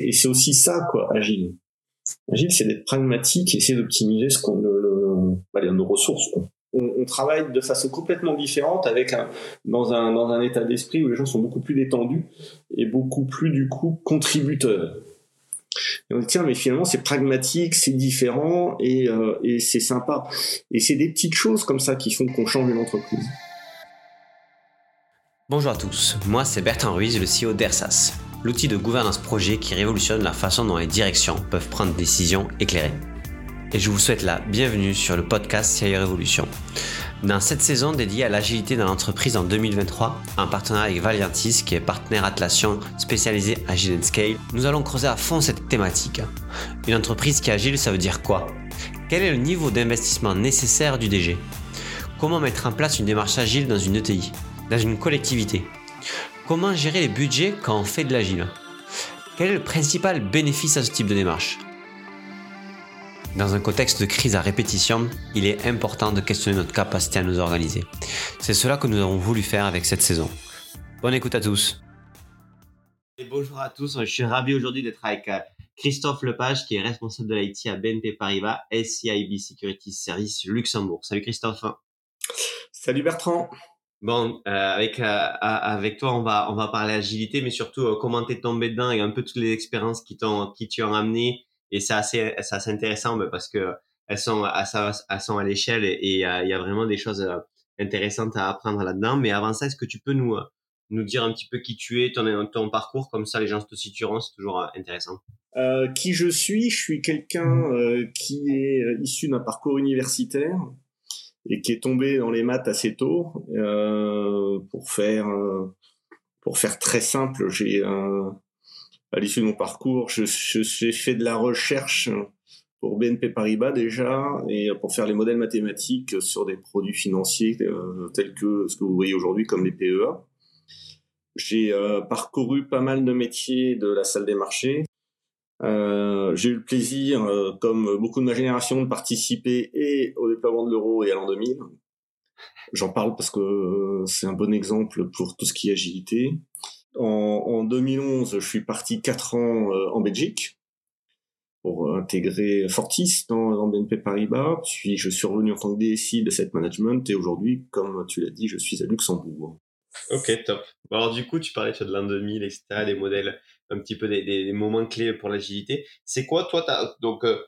Et c'est aussi ça, quoi, agile. Agile, c'est d'être pragmatique, essayer d'optimiser ce qu'on, bah, nos ressources. On, on, travaille de façon complètement différente, avec un, dans un dans un état d'esprit où les gens sont beaucoup plus détendus et beaucoup plus du coup contributeurs. Et on dit tiens mais finalement c'est pragmatique, c'est différent et, euh, et c'est sympa. Et c'est des petites choses comme ça qui font qu'on change une entreprise. Bonjour à tous, moi c'est Bertrand Ruiz, le CEO d'ERSAS, l'outil de gouvernance projet qui révolutionne la façon dont les directions peuvent prendre des décisions éclairées. Et je vous souhaite la bienvenue sur le podcast CIO Révolution. Dans cette saison dédiée à l'agilité dans l'entreprise en 2023, en partenariat avec Valiantis, qui est partenaire Atlassian spécialisé Agile Scale, nous allons creuser à fond cette thématique. Une entreprise qui est agile, ça veut dire quoi? Quel est le niveau d'investissement nécessaire du DG Comment mettre en place une démarche agile dans une ETI dans une collectivité? Comment gérer les budgets quand on fait de l'agile Quel est le principal bénéfice à ce type de démarche dans un contexte de crise à répétition, il est important de questionner notre capacité à nous organiser. C'est cela que nous avons voulu faire avec cette saison. Bonne écoute à tous. Et bonjour à tous, je suis ravi aujourd'hui d'être avec euh, Christophe Lepage qui est responsable de l'IT à BNP Paribas SCIB Security Service Luxembourg. Salut Christophe. Salut Bertrand. Bon, euh, avec euh, avec toi, on va on va parler agilité, mais surtout euh, comment t'es tombé dedans et un peu toutes les expériences qui t'ont qui t'y ont amené. Et c'est assez c'est assez intéressant bah, parce que elles sont à elles sont à l'échelle et il y a vraiment des choses intéressantes à apprendre là-dedans. Mais avant ça, est-ce que tu peux nous nous dire un petit peu qui tu es, ton ton parcours, comme ça les gens te situeront, c'est toujours intéressant. Euh, qui je suis? Je suis quelqu'un qui est issu d'un parcours universitaire et qui est tombé dans les maths assez tôt. Euh, pour faire euh, pour faire très simple, j'ai euh, à l'issue de mon parcours, je, j'ai fait de la recherche pour BNP Paribas déjà et pour faire les modèles mathématiques sur des produits financiers euh, tels que ce que vous voyez aujourd'hui comme les PEA. J'ai euh, parcouru pas mal de métiers de la salle des marchés, euh, j'ai eu le plaisir, euh, comme beaucoup de ma génération, de participer et au déploiement de l'euro et à l'an 2000. J'en parle parce que euh, c'est un bon exemple pour tout ce qui est agilité. En, en 2011, je suis parti quatre ans en Belgique pour intégrer Fortis dans, dans, BNP Paribas. Puis je suis revenu en tant que DSI de cette management et aujourd'hui, comme tu l'as dit, je suis à Luxembourg. Ok, top. alors du coup, tu parlais de l'an 2000, etc., des modèles un petit peu des, des moments clés pour l'agilité. C'est quoi, toi, donc, euh,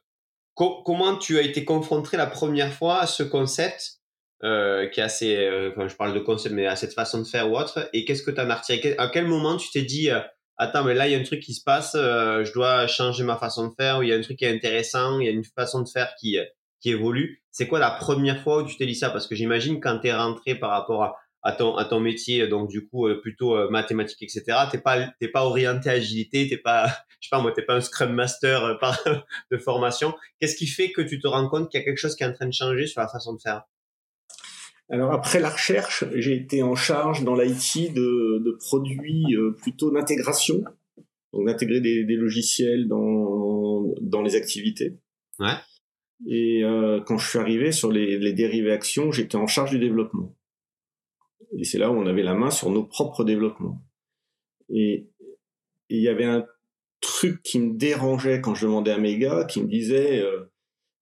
comment tu as été confronté la première fois à ce concept euh, qui est assez, euh, je parle de concept, mais à cette façon de faire ou autre, et qu'est-ce que tu as retiré? À quel moment tu t'es dit, euh, attends, mais là, il y a un truc qui se passe, je dois changer ma façon de faire, ou il y a un truc qui est intéressant, il y a une façon de faire qui, qui évolue? C'est quoi la première fois où tu t'es dit ça? Parce que j'imagine quand tu es rentré par rapport à, à ton à ton métier donc du coup euh, plutôt euh, mathématiques etc t'es pas t'es pas orienté agilité t'es pas je sais pas moi t'es pas un scrum master euh, par de formation. Qu'est-ce qui fait que tu te rends compte qu'il y a quelque chose qui est en train de changer sur la façon de faire? Alors après la recherche j'ai été en charge dans l'IT de, de produits plutôt d'intégration. Donc d'intégrer des, des, logiciels dans dans les activités. Ouais. Et quand je suis arrivé sur les, les dérivés actions j'étais en charge du développement et c'est là où on avait la main sur nos propres développements. Et il y avait un truc qui me dérangeait quand je demandais à mes gars, qui me disait, euh,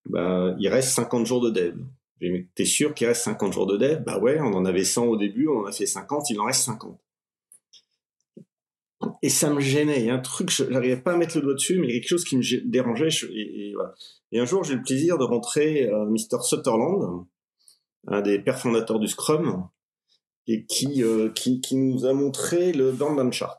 bah, il reste 50 jours de dev. T'es sûr qu'il reste 50 jours de dev? Bah ouais, on en avait 100 au début, on en a fait 50, il en reste 50. Et ça me gênait. Il y a un truc, je n'arrivais pas à mettre le doigt dessus, mais il y a quelque chose qui me dérangeait. et, un jour, j'ai eu le plaisir de rentrer euh, Mr. Sutherland, un des pères fondateurs du Scrum, et qui, euh, qui, qui, nous a montré le Burn chart.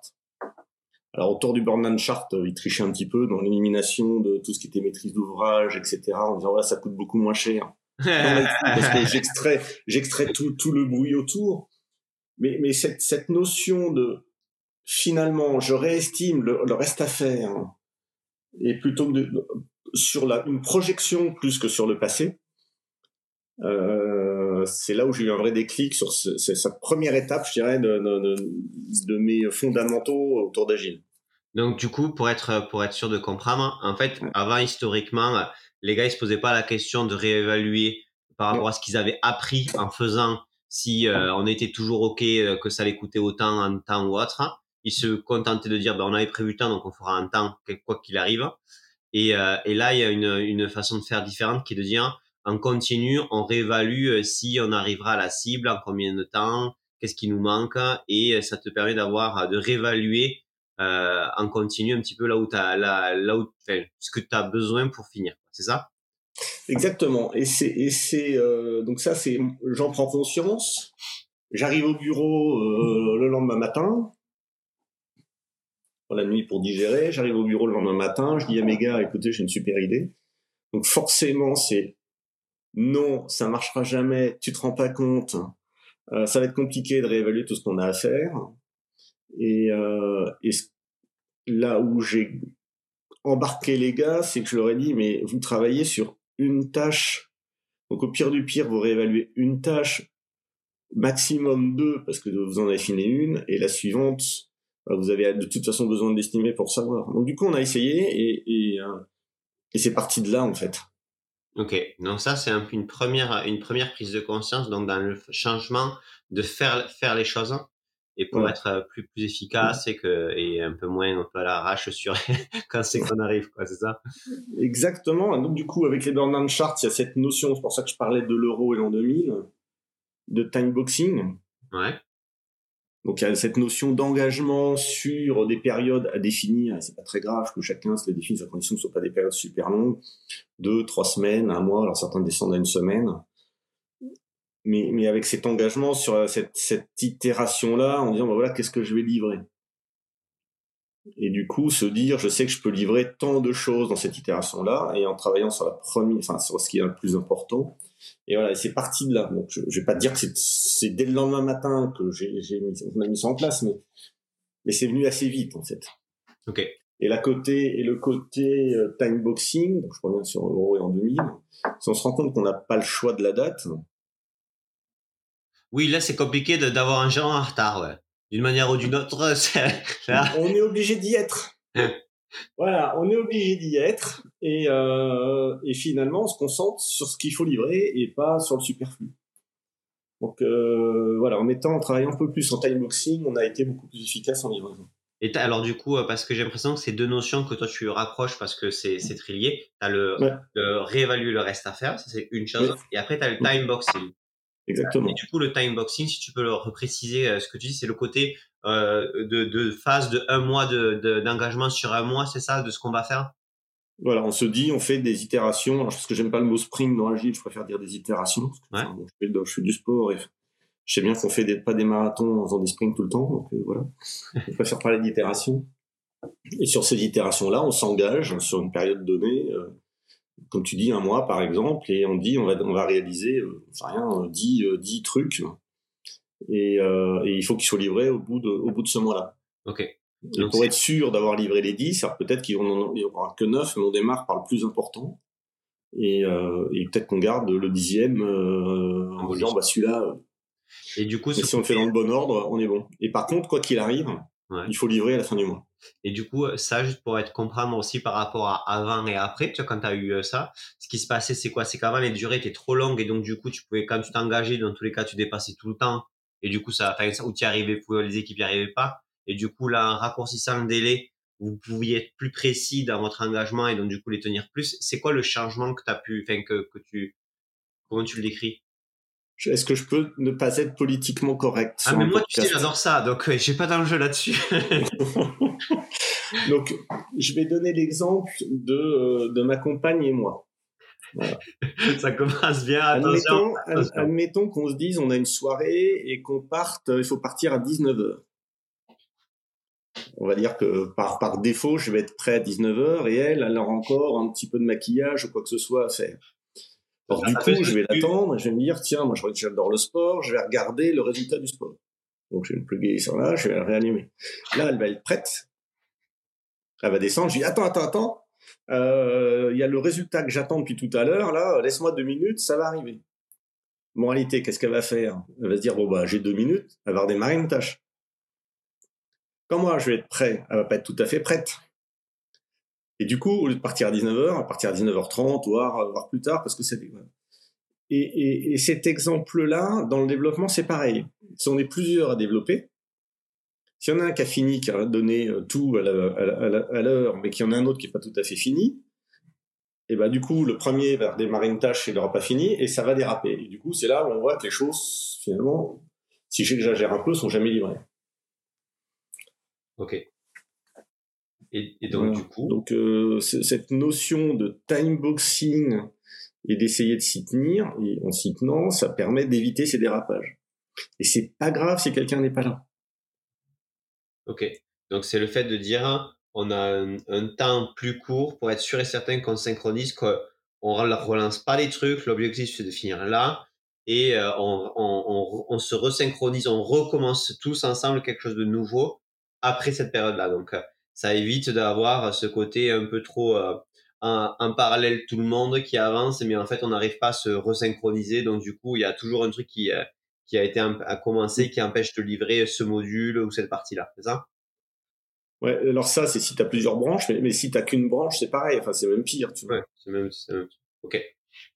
Alors autour du Burn chart, euh, il trichait un petit peu dans l'élimination de tout ce qui était maîtrise d'ouvrage, etc. En disant ouais, ça coûte beaucoup moins cher. parce que j'extrais, j'extrais tout, tout le bruit autour. Mais, mais cette, cette notion de finalement, je réestime le, le reste à faire, et plutôt que de, sur la, une projection plus que sur le passé, euh, c'est là où j'ai eu un vrai déclic sur ce, cette première étape, je dirais, de, de, de mes fondamentaux autour d'Agile. Donc du coup, pour être pour être sûr de comprendre, en fait, avant historiquement, les gars ils se posaient pas la question de réévaluer par rapport à ce qu'ils avaient appris en faisant si euh, on était toujours ok euh, que ça allait coûter autant en temps ou autre. ils se contentaient de dire, ben, on avait prévu le temps, donc on fera un temps, quoi qu'il arrive. Et, euh, et là, il y a une, une façon de faire différente qui est de dire, en continu, on réévalue euh, si on arrivera à la cible, en combien de temps, qu'est-ce qui nous manque, et ça te permet d'avoir, de réévaluer euh, en continu un petit peu là où tu as là, là où ce que tu as besoin pour finir c'est ça? Exactement et c'est et c'est euh, donc ça c'est j'en prends conscience j'arrive au bureau euh, le lendemain matin la nuit pour digérer j'arrive au bureau le lendemain matin je dis à mes gars écoutez j'ai une super idée. Donc forcément c'est non ça marchera jamais tu te rends pas compte euh, ça va être compliqué de réévaluer tout ce qu'on a à faire et, euh, là où j'ai embarqué les gars, c'est que je leur ai dit, mais vous travaillez sur une tâche. Donc au pire du pire, vous réévaluez une tâche, maximum deux, parce que vous en avez fini une, et la suivante, bah, vous avez de toute façon besoin de l'estimer pour savoir. Donc du coup, on a essayé, et, euh, et c'est parti de là, en fait. Ok, donc ça c'est un peu une première une première prise de conscience donc dans le changement de faire faire les choses et pour être plus plus efficace et que et un peu moins un peu à l'arrache sur quand c'est qu'on arrive quoi c'est ça? Exactement. Donc du coup avec les burn charts il y a cette notion c'est pour ça que je parlais de l'euro et l'an 2000 de time boxing. Ouais donc il y a cette notion d'engagement sur des périodes à définir. C'est pas très grave que chacun se les définisse à condition que ce ne soient pas des périodes super longues. Deux trois semaines un mois. Alors certains descendent à une semaine. Mais, avec cet engagement sur euh, cette, cette itération-là, en disant, bah voilà, qu'est-ce que je vais livrer? Et du coup, se dire, je sais que je peux livrer tant de choses dans cette itération-là, et en travaillant sur la première, enfin, sur ce qui est le plus important. Et voilà, c'est parti de là. Donc, je, je vais pas te dire que c'est dès le lendemain matin que j'ai, j'ai mis, on a mis ça en place, mais, mais c'est venu assez vite, en fait. Ok. Et la côté et le côté euh, time boxing, donc je reviens sur Euro et en 2000, si on se rend compte qu'on n'a pas le choix de la date, oui, là, c'est compliqué d'avoir un gérant en retard, ouais. D'une manière ou d'une autre, On est obligé d'y être. voilà, on est obligé d'y être. Et, euh, et finalement, on se concentre sur ce qu'il faut livrer et pas sur le superflu. Donc euh, voilà, en mettant, en travaillant un peu plus en time boxing, on a été beaucoup plus efficace en livraison. Et alors du coup, euh, parce que j'ai l'impression que c'est deux notions que toi tu raccroches parce que c'est très lié. Tu as le, réévaluer le reste à faire, ça c'est une chose. Et après, tu as le time boxing. Exactement. Et du coup, le time boxing, si tu peux le repréciser, euh, ce que tu dis, c'est le côté euh, de, de, phase de un mois d'engagement de, sur un mois, c'est ça, de ce qu'on va faire? Voilà, on se dit, on fait des itérations. Alors, parce que j'aime pas le mot sprint dans Agile, je préfère dire des itérations. ouais. je, fais, je, fais, du sport et je sais bien qu'on fait des, pas des marathons en faisant des sprints tout le temps. Donc euh, voilà, je préfère parler d'itérations. Et sur ces itérations-là, on s'engage sur une période donnée. Euh, comme tu dis, un mois par exemple, et on dit on va, on va réaliser, euh, rien, 10, euh, 10 euh, trucs, et, euh, et il faut qu'ils soient livrés au bout de, au bout de ce mois-là. Ok. Donc pour être sûr d'avoir livré les 10, alors peut-être qu'il n'y aura que 9, mais on démarre par le plus important. Et, euh, et peut-être qu'on garde le dixième euh, en disant bah celui-là. Et du coup, si on le fait dans le bon ordre, on est bon. Et par contre, quoi qu'il arrive, il faut livrer à la fin du mois. Et du coup, ça, juste pour être comprendre aussi par rapport à avant et après, tu vois, quand tu as eu euh, ça, ce qui se passait, c'est quoi? C'est qu'avant, les durées étaient trop longues et donc, du coup, tu pouvais, quand tu t'engageais, dans tous les cas, tu dépassais tout le temps. Et du coup, ça, où tu y arrivais, les équipes n'y arrivaient pas. Et du coup, là, en raccourcissant le délai, vous pouviez être plus précis dans votre engagement et donc, du coup, les tenir plus. C'est quoi le changement que tu as pu, enfin, que, que tu, comment tu le décris? Est-ce que je peux ne pas être politiquement correct Ah, mais moi, tu sais, j'adore ça, donc j'ai pas d'enjeu là-dessus. donc, je vais donner l'exemple de, euh, de ma compagne et moi. Voilà. ça commence bien. Attention, admettons, qu'on se dise, on a une soirée et qu'on parte, il faut partir à 19h. On va dire que par, par défaut, je vais être prêt à 19h et elle, elle aura encore un petit peu de maquillage ou quoi que ce soit à faire. Alors du coup, je vais l'attendre et je vais me dire, tiens, moi j'adore le sport, je vais regarder le résultat du sport. Donc je vais me pluguer sur là, je vais la réanimer. Là, elle va être prête. Elle va descendre, je dis, attends, attends, attends. Euh, il y a le résultat que j'attends depuis tout à l'heure, là, laisse-moi deux minutes, ça va arriver. Moralité, qu'est-ce qu'elle va faire? Elle va se dire, bon bah j'ai deux minutes, elle va redémarrer une tâche. Quand moi je vais être prêt, elle va pas être tout à fait prête. Et du coup, au lieu de partir à 19h, à partir à 19h30, voire, voire plus tard, parce que c'est... Et, et, et cet exemple-là, dans le développement, c'est pareil. Si on est plusieurs à développer, S'il y en a un qui a fini, qui a donné tout à l'heure, mais qu'il y en a un autre qui n'est pas tout à fait fini, et bah du coup le premier va démarrer une tâche et il n'aura pas fini et ça va déraper. Et du coup c'est là où on voit que les choses finalement, si j'exagère un peu, sont jamais livrées. Ok. Et, donc du coup, donc euh, cette notion de time boxing et d'essayer de s'y tenir, et en s'y tenant, ça permet d'éviter ces dérapages. Et c'est pas grave si quelqu'un n'est pas là. Ok. Donc c'est le fait de dire on a un, temps plus court pour être sûr et certain qu'on synchronise, qu'on ne relance pas les trucs. L'objectif, c'est de finir là. Et euh, on, se resynchronise, on recommence tous ensemble quelque chose de nouveau après cette période-là. Donc, euh, ça évite d'avoir ce côté un peu trop euh, en, parallèle tout le monde qui avance, mais en fait, on n'arrive pas à se resynchroniser. Donc, du coup, il y a toujours un truc qui, qui a été à commencer qui empêche de livrer ce module ou cette partie-là. C'est ça? Ouais, alors ça, c'est si tu as plusieurs branches, mais, si tu qu'une branche, c'est pareil. Enfin, c'est même pire. Tu vois. Ouais, c'est même, même, Ok.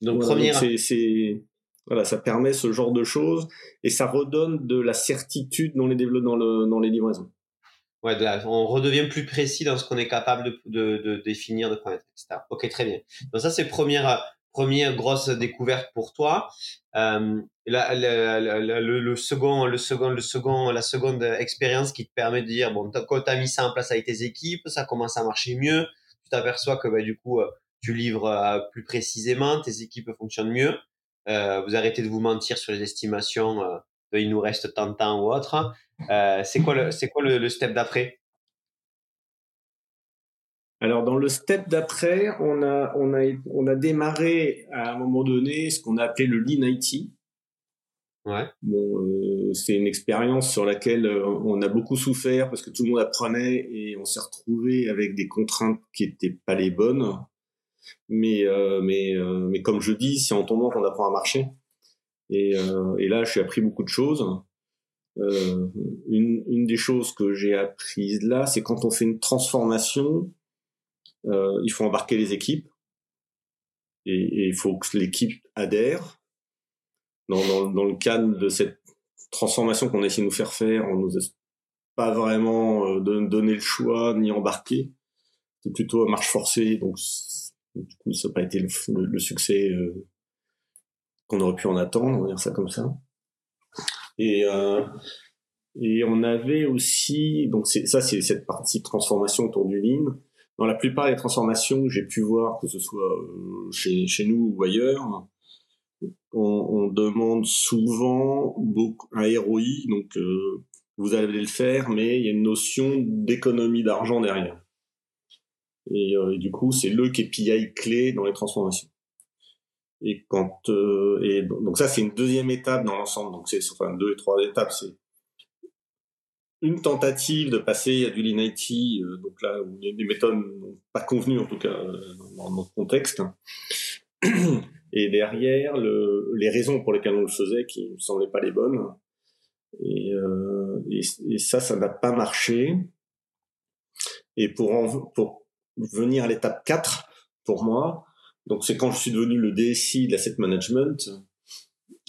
Donc, première. c'est, voilà, ça permet ce genre de choses et ça redonne de la certitude dans les dans, le, dans les livraisons. Ouais, on redevient plus précis dans ce qu'on est capable de, de, de définir, de connaître, etc. Ok, très bien. Donc ça, c'est première première grosse découverte pour toi. Euh, la, le, le, second, le second, le second, la seconde expérience qui te permet de dire bon, quand tu as mis ça en place avec tes équipes, ça commence à marcher mieux. Tu t'aperçois que bah, du coup, euh, tu livres euh, plus précisément, tes équipes fonctionnent mieux. Euh, vous arrêtez de vous mentir sur les estimations. Euh, de, il nous reste tant de temps ou autre. c'est quoi le, c'est quoi le, le step d'après? Alors dans le step d'après, on a, on, a, on a démarré à un moment donné ce qu'on a appelé le Lean IT. Ouais. Bon, euh, c'est une expérience sur laquelle euh, on a beaucoup souffert parce que tout le monde apprenait et on s'est retrouvé avec des contraintes qui étaient pas les bonnes. Mais euh, mais euh, mais comme je dis, c'est en tombant qu'on apprend à marcher. Et, euh, et là, j'ai appris beaucoup de choses. une, une des choses que j'ai apprises là, c'est quand on fait une transformation, euh, il faut embarquer les équipes et, il faut que l'équipe adhère. Dans, le cadre de cette transformation qu'on a de nous faire faire, on nous a pas vraiment euh, donné le choix ni embarqué. C'est plutôt à marche forcée, donc du coup ça n'a pas été le, succès euh, qu'on aurait pu en attendre, on va dire ça comme ça. Et euh, et on avait aussi donc ça c'est cette partie transformation autour du lean dans la plupart des transformations que j'ai pu voir, que ce soit euh, chez, chez nous ou ailleurs, on, on demande souvent beaucoup, un ROI, donc euh, vous allez le faire, mais il y a une notion d'économie d'argent derrière. Et, euh, du coup, c'est le KPI clé dans les transformations. Et quand et donc ça c'est une deuxième étape dans l'ensemble. Donc c'est enfin deux et trois étapes. C'est une tentative de passer à du Lean IT, euh, donc là où les méthodes n'ont pas convenu en tout cas euh, dans notre contexte. Et derrière, le, les raisons pour lesquelles on le faisait qui ne semblaient pas les bonnes. Et, euh, et, ça, ça n'a pas marché. Et pour, en, pour venir à l'étape 4, pour moi, donc c'est quand je suis devenu le DSI de l'asset management,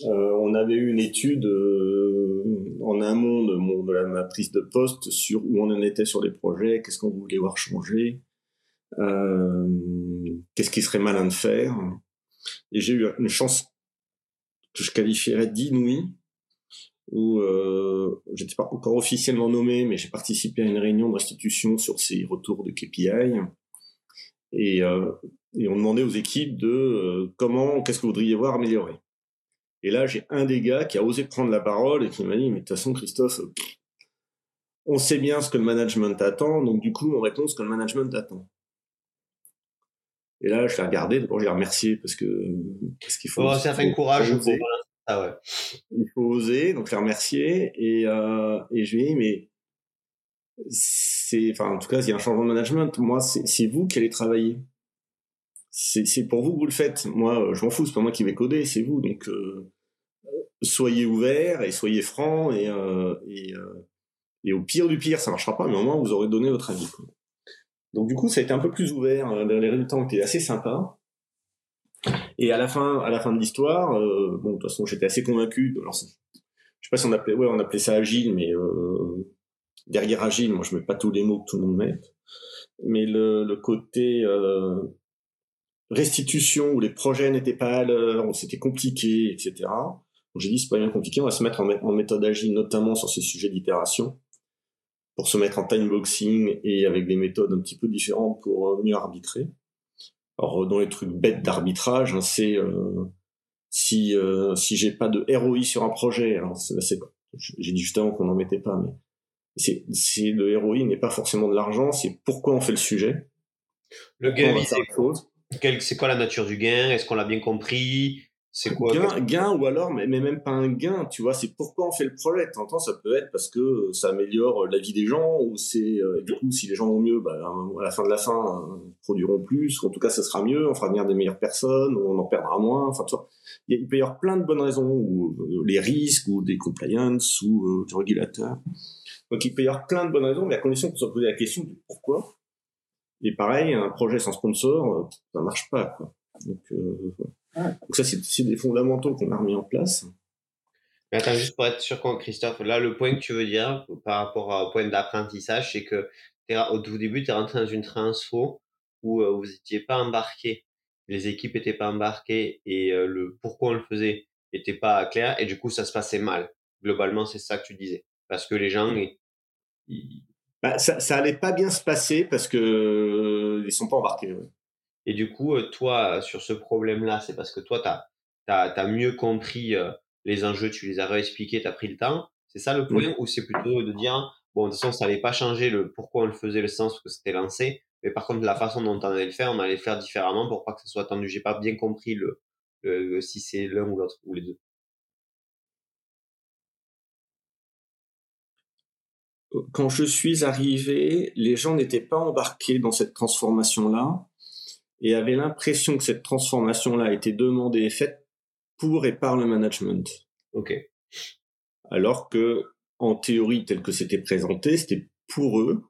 euh, on avait eu une étude euh, en amont de, de la, ma prise de poste sur où on en était sur les projets, qu'est-ce qu'on voulait voir changer, euh, qu'est-ce qui serait malin de faire. Et j'ai eu une chance que je qualifierais d'inouïe, où euh, j'étais pas encore officiellement nommé, mais j'ai participé à une réunion de restitution sur ces retours de KPI. Et, euh, et on demandait aux équipes de euh, comment, qu'est-ce que vous voudriez voir améliorer. Et là, j'ai un des gars qui a osé prendre la parole et qui m'a dit, mais de toute façon, Christophe, on sait bien ce que le management attend, donc du coup, on répond ce que le management attend. Et là, je l'ai regardé, d'abord, je l'ai remercié parce que, parce qu'il faut. Oh, fait courage, oser. Ah ouais. Il faut oser, donc je l'ai remercié, et, euh, et je lui ai dit, mais, c'est, enfin, en tout cas, il y a un changement de management. Moi, c'est vous qui allez travailler c'est pour vous que vous le faites. Moi, euh, je m'en fous, c'est pas moi qui vais coder, c'est vous. Donc, euh, soyez ouverts et soyez francs et, euh, et, euh, et, au pire du pire, ça marchera pas, mais au moins vous aurez donné votre avis. Donc du coup, ça a été un peu plus ouvert. Euh, les résultats ont été assez sympas. Et à la fin, à la fin de l'histoire, bon, de toute façon, j'étais assez convaincu. Alors, je sais pas si on appelait, ouais, on appelait ça agile, mais derrière agile, moi je mets pas tous les mots que tout le monde met, mais le, le côté euh, restitution où les projets n'étaient pas à l'heure, où c'était compliqué, etc. J'ai dit c'est pas bien compliqué, on va se mettre en, méthode agile, notamment sur ces sujets d'itération, pour se mettre en time boxing et avec des méthodes un petit peu différentes pour euh, mieux arbitrer. Alors dans les trucs bêtes d'arbitrage, hein, c'est euh, si euh, si j'ai pas de ROI sur un projet, alors c'est j'ai dit justement qu'on n'en mettait pas, mais c'est le ROI n'est pas forcément de l'argent, c'est pourquoi on fait le sujet. Le gain, c'est quoi la nature du gain? Est-ce qu'on l'a bien compris? C'est quoi? Gain, gain ou alors mais, mais, même pas un gain, tu vois, c'est pourquoi on fait le projet. T'entends, ça peut être parce que ça améliore la vie des gens ou c'est euh, du coup si les gens vont mieux, bah, à la fin de la fin, euh, ils produiront plus ou en tout cas ça sera mieux, on fera venir des meilleures personnes, ou on en perdra moins. Enfin, tu vois, il, peut y avoir plein de bonnes raisons ou euh, les risques ou des compliance ou des régulateurs. Donc il peut y avoir plein de bonnes raisons, mais à condition qu'on se pose la question du pourquoi. Et pareil, un projet sans sponsor, ça marche pas. Quoi. Donc, euh, Donc ça, c'est des fondamentaux qu'on a remis en place. Mais attends, juste pour être sûr, Christophe, là, le point que tu veux dire par rapport au point d'apprentissage, c'est que au tout début, tu es rentré dans une transfo où euh, vous n'étiez pas embarqué, les équipes n'étaient pas embarquées et euh, le pourquoi on le faisait n'était pas clair et du coup, ça se passait mal. Globalement, c'est ça que tu disais. Parce que les gens, ils... Bah, ça, ça allait pas bien se passer parce que ils sont pas embarqués. Et du coup, euh, toi, sur ce problème-là, c'est parce que toi, tu as, as, mieux compris euh, les enjeux, tu les as réexpliqués, tu as pris le temps. C'est ça le point Ou c'est plutôt de dire, bon, de toute façon, ça n'allait pas changer le pourquoi on le faisait, le sens que c'était lancé. Mais par contre, la façon dont on allait le faire, on allait le faire différemment pour pas que ce soit attendu. J'ai pas bien compris le, si c'est l'un ou l'autre, ou les deux. Quand je suis arrivé, les gens n'étaient pas embarqués dans cette transformation-là et avait l'impression que cette transformation-là été demandée et faite pour et par le management. Ok. Alors que, en théorie, tel que c'était présenté, c'était pour eux.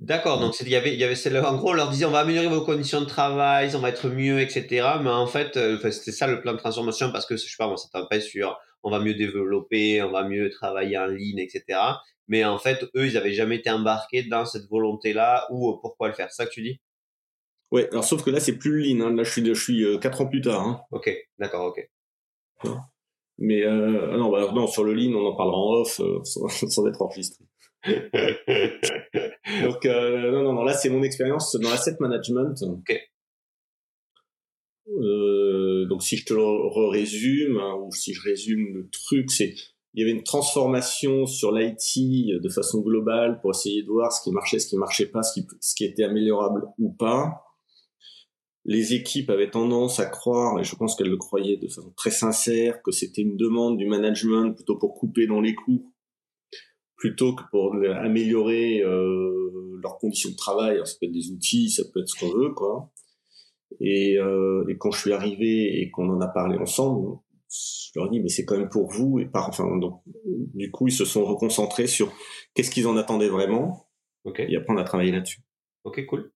D'accord, donc il y avait, il y avait, en gros, on leur disait on va améliorer vos conditions de travail, on va être mieux, etc. Mais en fait, euh, c'était ça le plan de transformation parce que je sais pas, moi, ça pas sur on va mieux développer, on va mieux travailler en ligne, etc. Mais en fait, eux, ils avaient jamais été embarqués dans cette volonté-là ou euh, pourquoi le faire? C'est ça que tu dis? Ouais, alors sauf que là, c'est plus lean. Hein. Là, je suis, je suis euh, 4 ans plus tard. Hein. Ok, d'accord, ok. Mais euh, ah non, bah, non, sur le lean, on en parlera en off euh, sans, sans, être enregistré. Donc, non, non, non, là, c'est mon expérience dans l'asset management. Ok. Euh, donc, si je te le résume, hein, ou si je résume le truc, c'est il y avait une transformation sur l'IT de façon globale pour essayer de voir ce qui marchait, ce qui marchait pas, ce qui, ce qui était améliorable ou pas les équipes avaient tendance à croire, et je pense qu'elles le croyaient de façon très sincère, que c'était une demande du management plutôt pour couper dans les coûts, plutôt que pour améliorer euh, leurs conditions de travail. Alors, ça peut être des outils, ça peut être ce qu'on veut, quoi. Et, euh, et, quand je suis arrivé et qu'on en a parlé ensemble, je leur dit mais c'est quand même pour vous et par enfin donc du coup ils se sont reconcentrés sur qu'est-ce qu'ils en attendaient vraiment. Okay. Et après on a travaillé là-dessus. Ok cool.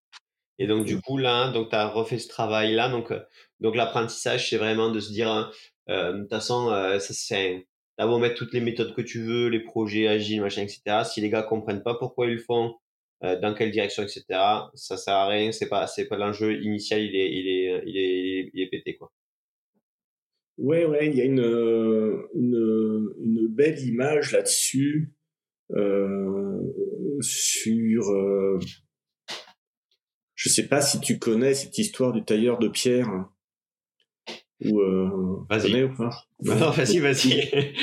Et donc, du coup, là, donc, tu as refait ce travail-là. Donc, euh, donc l'apprentissage, c'est vraiment de se dire, hein, euh, de toute façon, euh, ça, c'est, t'as beau mettre toutes les méthodes que tu veux, les projets agiles, machin, etc. Si les gars comprennent pas pourquoi ils le font, euh, dans quelle direction, etc., ça sert à rien. C'est pas, c'est pas l'enjeu initial, il est, il est, il. Ouais, ouais, il y a une, une, une belle image là-dessus, euh, sur, euh, je sais pas si tu connais cette histoire du tailleur de pierre. Ou euh, vas-y. ou pas? Non, vas-y, vas-y.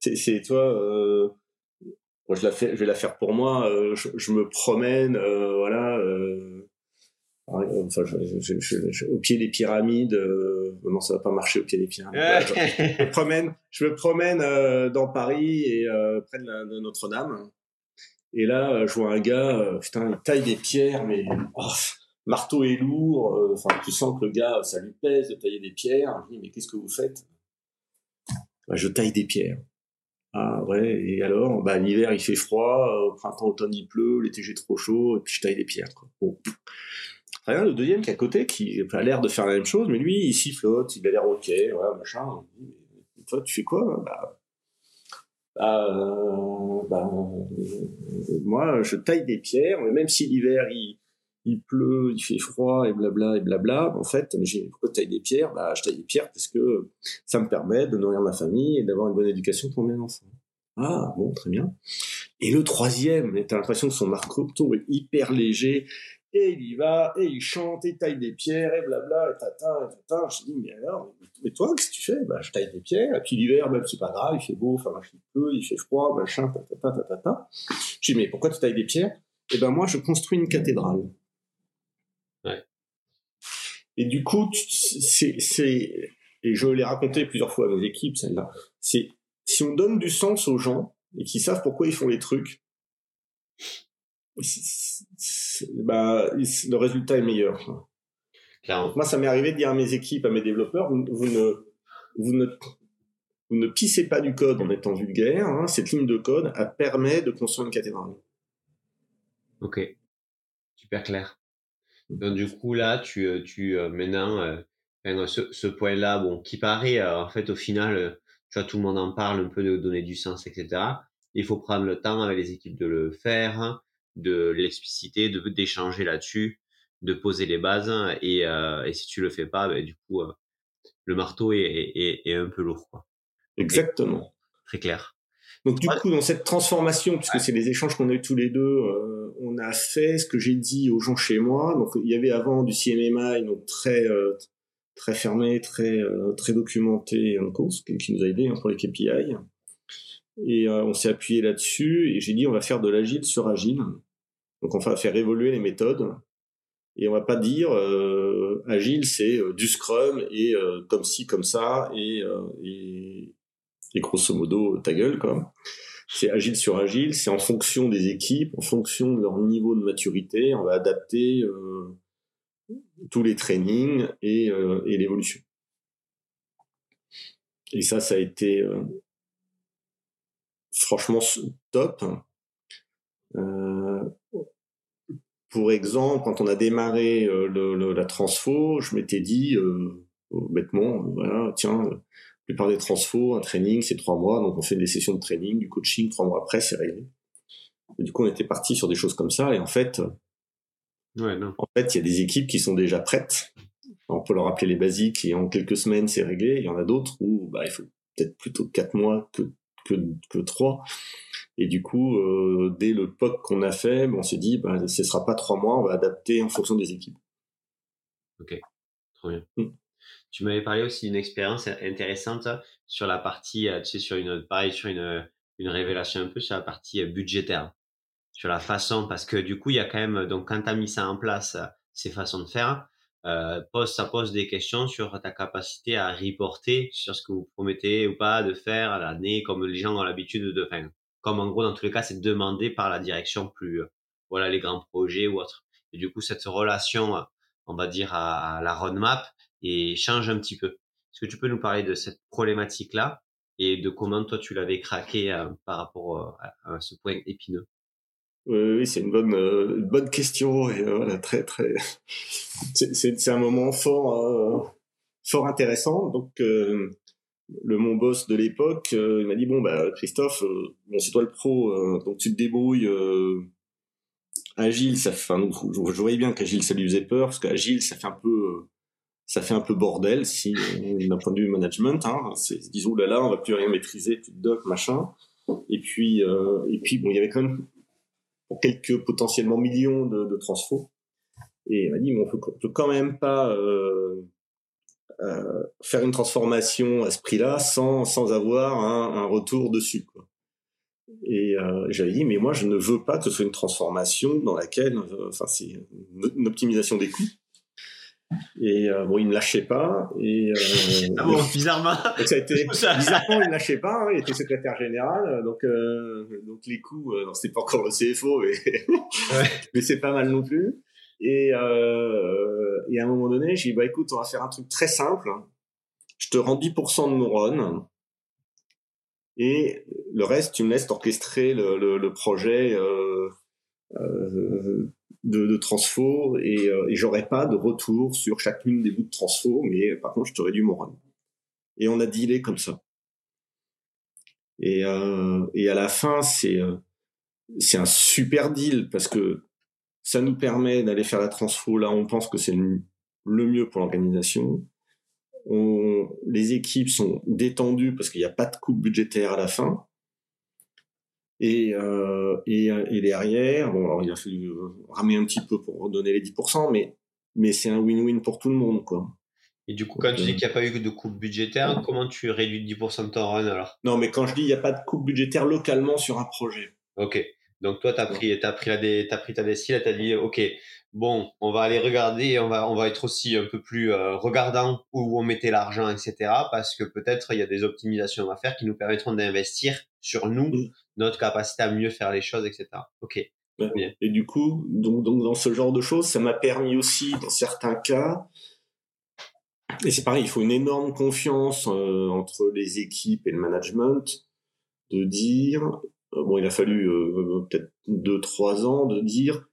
c'est toi. Euh, je la fais, je vais la faire pour moi. Euh, je, je, me promène, euh, voilà. Euh, enfin, je, je, au pied des pyramides. Euh, non, ça va pas marcher au pied des pyramides. je, me promène, je me promène dans Paris et près de, de Notre-Dame. Et là, euh, je vois un gars, euh, putain, il taille des pierres, mais oh, marteau est lourd. Euh, enfin, tu sens que le gars, ça lui pèse de tailler des pierres. Je dis, mais qu'est-ce que vous faites? Bah, Je taille des pierres. Ah ouais, et alors? Bah, L'hiver, il fait froid, au printemps, automne, il pleut, l'été, j'ai trop chaud, et puis je taille des pierres. Quoi. Bon. Rien, le deuxième qui est à côté, qui a l'air de faire la même chose, mais lui, il sifflote, il a l'air ok, voilà, machin. toi, tu fais quoi bah, bah, bah, moi, je taille des pierres, même si l'hiver, il, pleut, il fait froid et blabla et blabla. En fait, pourquoi taille des pierres Bah, je taille des pierres parce que ça me permet de nourrir ma famille et d'avoir une bonne éducation pour mes enfants. Ah bon, très bien. Et le troisième, t'as l'impression que son marteau est hyper léger et il y va et il chante et il taille des pierres et blabla et tata et tata. Je dis mais alors, mais toi qu'est-ce que tu fais? Bah je taille des pierres et puis l'hiver même c'est pas grave, il fait beau, enfin il pleut, il fait froid, machin, tata tata Je dis mais pourquoi tu tailles des pierres? Et eh ben moi je construis une cathédrale. Et du coup, c'est, c'est, et je l'ai raconté plusieurs fois à mes équipes, celle-là, c'est, si on donne du sens aux gens et qu'ils savent pourquoi ils font les trucs, bah, le résultat est meilleur. moi, ça m'est arrivé de dire à mes équipes, à mes développeurs, vous, ne, vous ne, vous ne pissez pas du code en étant vulgaire. Hein, cette ligne de code elle permet de construire une cathédrale. Ok, super clair. Donc du coup là, tu, euh, tu euh, maintenant, euh, ce, ce point-là, bon, qui paraît en fait au final, tu vois, tout le monde en parle un peu de donner du sens, etc. Il faut prendre le temps avec les équipes de le faire, de l'expliciter, de d'échanger là-dessus, de poser les bases. Et, et si tu le fais pas, ben, du coup, le marteau est, est, est, un peu lourd, quoi. Exactement. très clair. Donc du coup, dans cette transformation, puisque c'est les échanges qu'on a eu tous les deux, euh, on a fait ce que j'ai dit aux gens chez moi. Donc il y avait avant du CMMI, donc très euh, très fermé, très euh, très documenté en course, qui, nous a aidé hein, pour les KPI. Et on s'est appuyé là-dessus. Et j'ai dit on va faire de l'agile sur agile. Donc on va faire évoluer les méthodes. Et on va pas dire agile c'est du Scrum et comme ci comme ça et, grosso modo ta gueule quoi. C'est agile sur agile, c'est en fonction des équipes, en fonction de leur niveau de maturité, on va adapter euh, tous les trainings et, euh, l'évolution. Et ça, ça a été euh, franchement top. Pour exemple, quand on a démarré le, la transfo, je m'étais dit bêtement, voilà, tiens, plupart des transfos, un training, c'est trois mois, donc on fait des sessions de training, du coaching, trois mois après, c'est réglé. Et du coup, on était parti sur des choses comme ça, et en fait, ouais, non. en fait, il y a des équipes qui sont déjà prêtes. On peut leur rappeler les basiques, et en quelques semaines, c'est réglé. Il y en a d'autres où, bah, il faut peut-être plutôt quatre mois que que, que trois. Et du coup, euh, dès le POC qu'on a fait, on s'est dit, bah, ce sera pas trois mois, on va adapter en fonction des équipes. Ok, trop bien. Mm. Tu m'avais parlé aussi d'une expérience intéressante sur la partie, euh, tu sais, sur une, pareil, sur une, une révélation un peu sur la partie euh, budgétaire, sur la façon, parce que du coup, il y a quand même, donc quand tu as mis ça en place, ces façons de faire, euh, pose, ça pose des questions sur ta capacité à reporter sur ce que vous promettez ou pas de faire à l'année, comme les gens ont l'habitude de, enfin, comme en gros, dans tous les cas, c'est demandé par la direction plus, voilà, les grands projets ou autres. Et du coup, cette relation, on va dire, à la roadmap, et change un petit peu. Est-ce que tu peux nous parler de cette problématique-là et de comment toi tu l'avais craqué euh, par rapport euh, à, ce point épineux? Oui, c'est une bonne, euh, bonne question et voilà très très. C'est un moment fort, fort intéressant. Donc le mon boss de l'époque, il m'a dit bon bah Christophe, bon c'est toi le pro, donc tu te débrouilles. Agile, ça, enfin, je, voyais bien qu'Agile ça lui faisait peur parce qu'Agile ça fait un peu ça fait un peu bordel si d'un point de vue management. Hein, c'est disons là là, on va plus rien maîtriser, plus de doc, machin. Et puis euh, et puis bon, il y avait quand même pour quelques potentiellement millions de, de transfos. Et il m'a dit, mais on peut, peut quand même pas euh, euh, faire une transformation à ce prix-là sans sans avoir un, un retour dessus. Quoi. Et euh, j'avais dit, mais moi, je ne veux pas que ce soit une transformation dans laquelle, euh, enfin, c'est une optimisation des coûts et euh, bon, il me lâchait pas. Et, euh, ah bon, bizarrement. ça a été, bizarrement, il me lâchait pas. Hein, il était secrétaire général. Donc, euh, donc les coups, euh, c'était pas encore le CFO, mais, ouais. mais c'est pas mal non plus. Et, et à un moment donné, j'ai dit, bah écoute, on va faire un truc très simple. Je te rends 10% de mon run. Et le reste, tu me laisses orchestrer le, le, le projet euh, euh, de, de transfo et, euh, et j'aurais pas de retour sur chacune des bouts de transfo, mais par contre, je t'aurais dû mon run. Et on a dealé comme ça. Et, euh, et à la fin, c'est euh, c'est un super deal parce que ça nous permet d'aller faire la transfo là on pense que c'est le, mieux pour l'organisation. les équipes sont détendues parce qu'il n'y a pas de coupe budgétaire à la fin. Et, euh, et, et, derrière, bon, alors il a fallu ramer un petit peu pour redonner les 10%, mais, mais c'est un win-win pour tout le monde, quoi. Et du coup, quand tu dis qu'il n'y a pas eu de coupe budgétaire, comment tu réduis 10% de ton run alors? Non, mais quand je dis il n'y a pas de coupe budgétaire localement sur un projet. Ok. Donc toi, tu as pris, as pris, as pris ta vessie, tu as dit, ok, bon, on va aller regarder, on va, on va être aussi un peu plus euh, regardant où on mettait l'argent, etc. Parce que peut-être il y a des optimisations à faire qui nous permettront d'investir sur nous, notre capacité à mieux faire les choses, etc. Ok. Et du coup, donc, donc dans ce genre de choses, ça m'a permis aussi, dans certains cas, et c'est pareil, il faut une énorme confiance euh, entre les équipes et le management de dire, euh, bon, il a fallu peut-être deux, trois ans de dire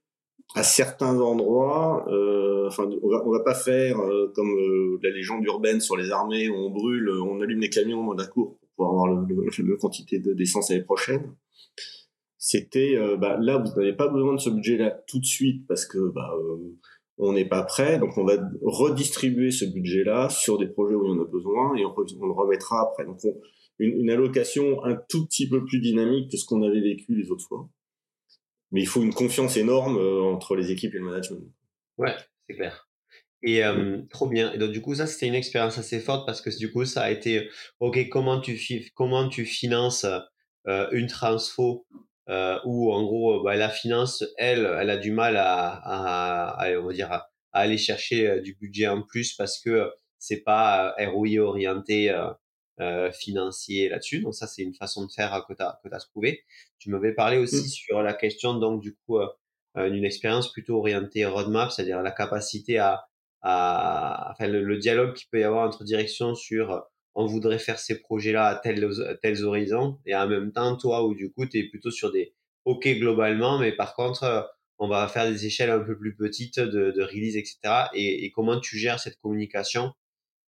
à certains endroits, enfin, on va, on va pas faire comme la légende urbaine sur les armées où on brûle, on allume les camions d'un cours pour avoir le, le, quantité d'essence l'année prochaine. C'était, bah, là, vous n'avez pas besoin de ce budget-là tout de suite parce que bah, on n'est pas prêt, donc on va redistribuer ce budget-là sur des projets où il y en a besoin et on, le remettra après. Donc une, allocation un tout petit peu plus dynamique que ce qu'on avait vécu les autres fois. Mais il faut une confiance énorme euh, entre les équipes et le management. Ouais, c'est clair. Et euh, trop bien. Et donc du coup ça c'était une expérience assez forte parce que du coup ça a été ok comment tu comment tu finances euh, une transfo euh, où en gros bah, la finance, elle, elle a du mal à, à, à on va dire, à, aller chercher euh, du budget en plus parce que c'est pas euh, ROI orienté euh, euh, financier là-dessus. Donc ça, c'est une façon de faire que tu as, as trouvé. Tu m'avais parlé aussi mmh. sur la question donc du coup d'une expérience plutôt orientée roadmap, c'est-à-dire la capacité à, à enfin le, le dialogue qu'il peut y avoir entre directions sur on voudrait faire ces projets-là à tels, tels horizons, et en même temps, toi, où du coup, tu es plutôt sur des OK globalement, mais par contre, euh, on va faire des échelles un peu plus petites de, de release, etc. Et, et, comment tu gères cette communication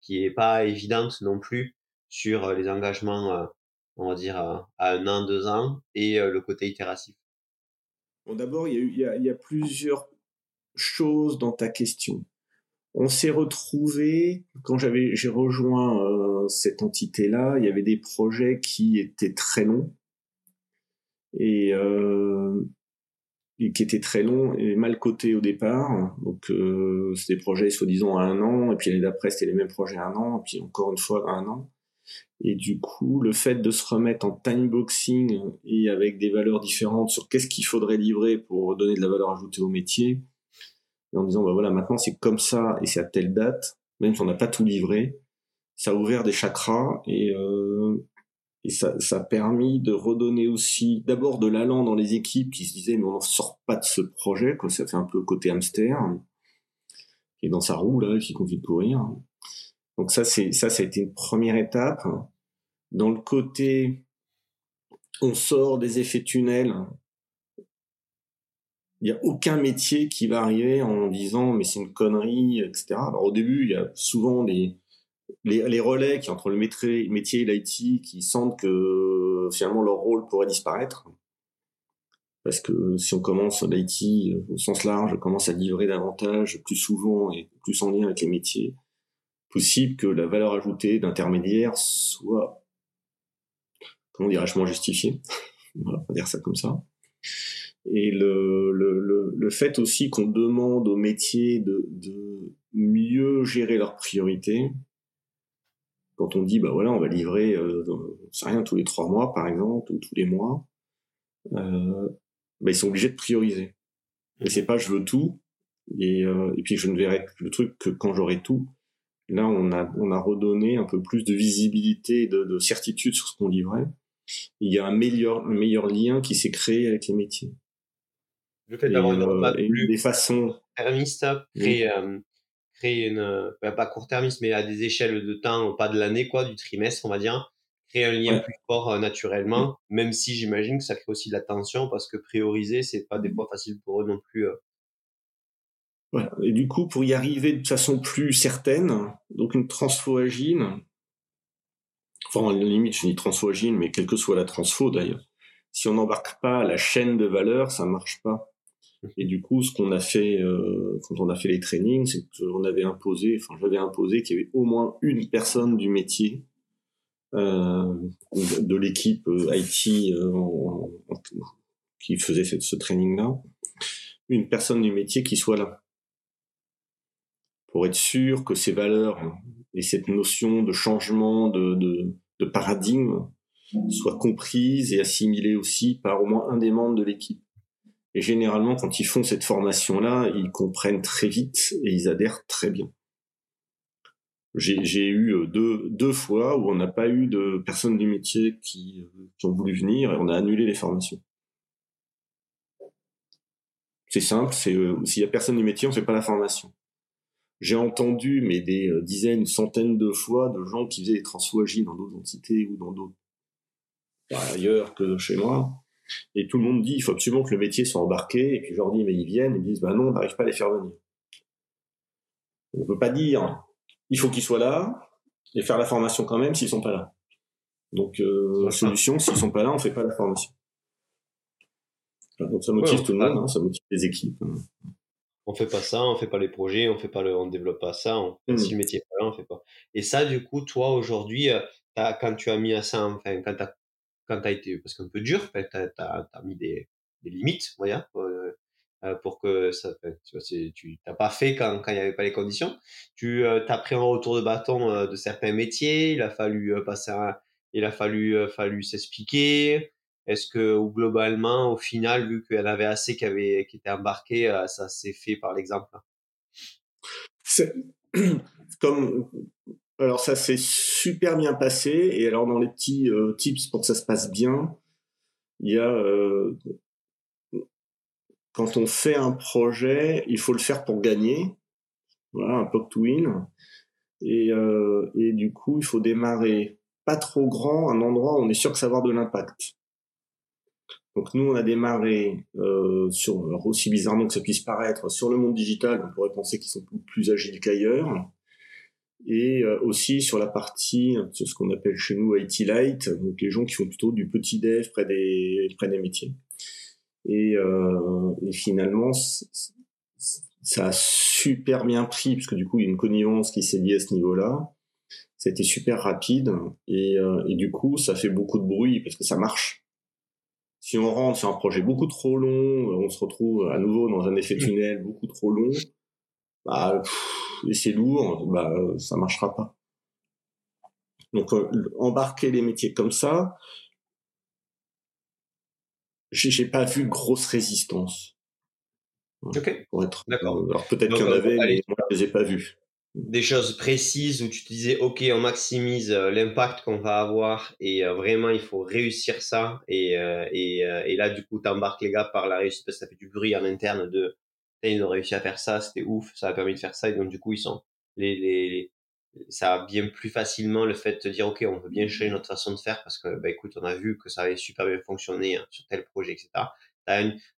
qui est pas évidente non plus sur euh, les engagements, euh, on va dire, à un an, deux ans, et le côté itératif d'abord, il y, a, plusieurs choses dans ta question. On s'est retrouvé quand j'ai rejoint euh, cette entité-là, il y avait des projets qui étaient très longs et, euh, qui étaient très longs et mal cotés au départ. Donc euh, c'était des projets soi-disant à un an et puis l'année d'après c'était les mêmes projets à un an et puis encore une fois à un an. Et du coup, le fait de se remettre en time boxing et avec des valeurs différentes sur qu'est-ce qu'il faudrait livrer pour donner de la valeur ajoutée au métier, en disant bah voilà maintenant c'est comme ça et c'est à telle date, même si on n'a pas tout livré, ça a ouvert des chakras et euh, et ça, ça a permis de redonner aussi d'abord de l'allant dans les équipes qui se disaient mais on n'en sort pas de ce projet quoi, ça fait un peu côté hamster qui est dans sa roue là qui continue de courir. Donc ça c'est ça ça a été une première étape. Dans le côté on sort des effets tunnels il y a aucun métier qui va arriver en disant mais c'est une connerie, etc. Alors au début, il y a souvent les, les, relais qui entre le métier, métier et l'IT qui sentent que finalement leur rôle pourrait disparaître. Parce que si on commence l'IT au sens large, commence à livrer davantage, plus souvent et plus en lien avec les métiers, possible que la valeur ajoutée d'intermédiaire soit, comment dirais-je, moins justifiée. on va dire ça comme ça et le, le, le, fait aussi qu'on demande aux métiers de, de mieux gérer leurs priorités. Quand on dit, bah voilà, on va livrer, euh, c'est rien, tous les trois mois, par exemple, ou tous les mois, euh, bah, ils sont obligés de prioriser. Et c'est pas je veux tout, et, euh, et puis je ne verrai le truc que quand j'aurai tout. Là, on a, on a redonné un peu plus de visibilité, de, de certitude sur ce qu'on livrait. il y a un meilleur, un meilleur lien qui s'est créé avec les métiers. Le fait d'avoir une roadmap euh, plus des façons termiste créer, euh, créer une, bah, pas court-termiste, mais à des échelles de temps, pas de l'année, quoi, du trimestre, on va dire, créer un lien plus fort euh, naturellement, même si j'imagine que ça crée aussi de la tension parce que prioriser, c'est pas des fois facile pour eux non plus. Et du coup, pour y arriver de façon plus certaine, donc une transfo agile, enfin, limite, je dis transfo agile, mais quelle que soit la transfo d'ailleurs, si on n'embarque pas la chaîne de valeur, ça marche pas. Et du coup, ce qu'on a fait euh, quand on a fait les trainings, c'est qu'on avait imposé, enfin j'avais imposé qu'il y avait au moins une personne du métier, euh, de l'équipe euh, IT euh, qui faisait ce training-là, une personne du métier qui soit là pour être sûr que ces valeurs et cette notion de changement de, paradigme soient comprises et assimilées aussi par au moins un des membres de l'équipe. Et généralement, quand ils font cette formation-là, ils comprennent très vite et ils adhèrent très bien. J'ai eu deux, fois où on n'a pas eu de personnes du métier qui, ont voulu venir et on a annulé les formations. C'est simple, euh, s'il y a personne du métier, on fait pas la formation. J'ai entendu, mais des dizaines, centaines de fois, de gens qui faisaient des transfoagies dans d'autres entités ou dans d'autres ailleurs que chez moi, et tout le monde dit, il faut absolument que le métier soit embarqué. Et puis je leur dis, mais ils viennent, ils disent, bah non, on n'arrive pas à les faire venir. On ne peut pas dire, il faut qu'ils soient là et faire la formation quand même s'ils sont pas là. Donc, euh, la solution, s'ils sont pas là, on fait pas la formation. Donc ça motive tout le monde, hein, ça motive les équipes. Hein. On fait pas ça, on fait pas les projets, on fait pas le, on développe pas ça. On, mmh. Si le métier est pas là, on fait pas. Et ça, du coup, toi aujourd'hui, euh, quand tu as mis à ça, enfin, quand tu as quand tu as été, parce qu'un peu dur, tu as, as, mis des, des limites, voilà, euh, euh, pour que ça, tu vois, tu t'as pas fait quand il n'y avait pas les conditions. Tu euh, as pris un retour de bâton euh, de certains métiers, il a fallu passer un, il a fallu, fallu s'expliquer. Est-ce que globalement, au final, vu qu'il y en avait assez qui, avaient, qui étaient embarqués, ça s'est fait par l'exemple Comme alors ça s'est super bien passé. Et alors dans les petits euh, tips pour que ça se passe bien, il y a euh, quand on fait un projet, il faut le faire pour gagner. Voilà, un POC to win. Et, euh, et du coup, il faut démarrer pas trop grand, un endroit où on est sûr que ça va avoir de l'impact. Donc nous, on a démarré euh, sur, aussi bizarrement que ça puisse paraître, sur le monde digital. On pourrait penser qu'ils sont plus agiles qu'ailleurs et euh, aussi sur la partie ce qu'on appelle chez nous IT light, donc les gens qui font plutôt du petit dev près des près des métiers. Et, euh, finalement, ça a super bien pris parce que du coup il y a une connivence qui s'est liée à ce niveau-là. Ça a été super rapide euh, et du coup ça fait beaucoup de bruit parce que ça marche. Si on rentre sur un projet beaucoup trop long, on se retrouve à nouveau dans un effet tunnel beaucoup trop long. Bah, et c'est lourd, bah, ça marchera pas. Donc, euh, embarquer les métiers comme ça, j'ai pas vu grosse résistance. Ok. Pour être. D'accord. Alors peut-être qu'il y en euh, avait, mais moi je les ai pas vus. Des choses précises où tu te disais, ok, on maximise euh, l'impact qu'on va avoir et vraiment il faut réussir ça. Et, et, et là, du coup, tu embarques les gars par la réussite parce que ça fait du bruit en interne de ils ont réussi à faire ça, c'était ouf, ça a permis de faire ça, et donc du coup, ils sont les, les, ça a bien plus facilement le fait de te dire, OK, on veut bien changer notre façon de faire parce que, bah, écoute, on a vu que ça avait super bien fonctionné hein, sur tel projet, etc.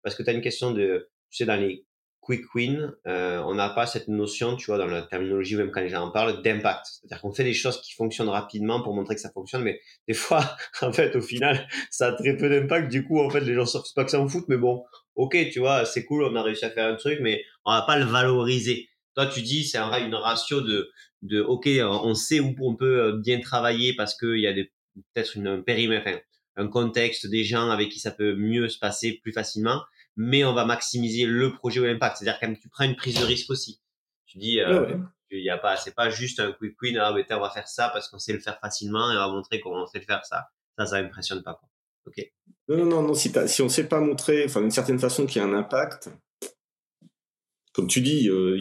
parce que tu as une question de, tu sais, dans les quick wins, euh, on n'a pas cette notion, tu vois, dans la terminologie, même quand les gens en parlent, d'impact. C'est-à-dire qu'on fait des choses qui fonctionnent rapidement pour montrer que ça fonctionne, mais des fois, en fait, au final, ça a très peu d'impact. Du coup, en fait, les gens savent pas que ça en fout, mais bon, ok, tu vois, c'est cool, on a réussi à faire un truc, mais on va pas le valoriser. Toi, tu dis, c'est un, une ratio de, de, ok, on sait où on peut euh, bien travailler parce qu'il y a peut-être une périmètre, un contexte des gens avec qui ça peut mieux se passer plus facilement, mais on va maximiser le projet ou l'impact. C'est-à-dire quand tu prends une prise de risque aussi. Tu dis, euh, il y a pas, c'est pas juste un quick win, ah, on va faire ça parce qu'on sait le faire facilement et on va montrer comment on sait le faire ça. Ça, ça impressionne pas, quoi. Ok. Non, non, non, si, si on ne sait pas montrer, enfin, d'une certaine façon, qu'il y a un impact, comme tu dis, euh,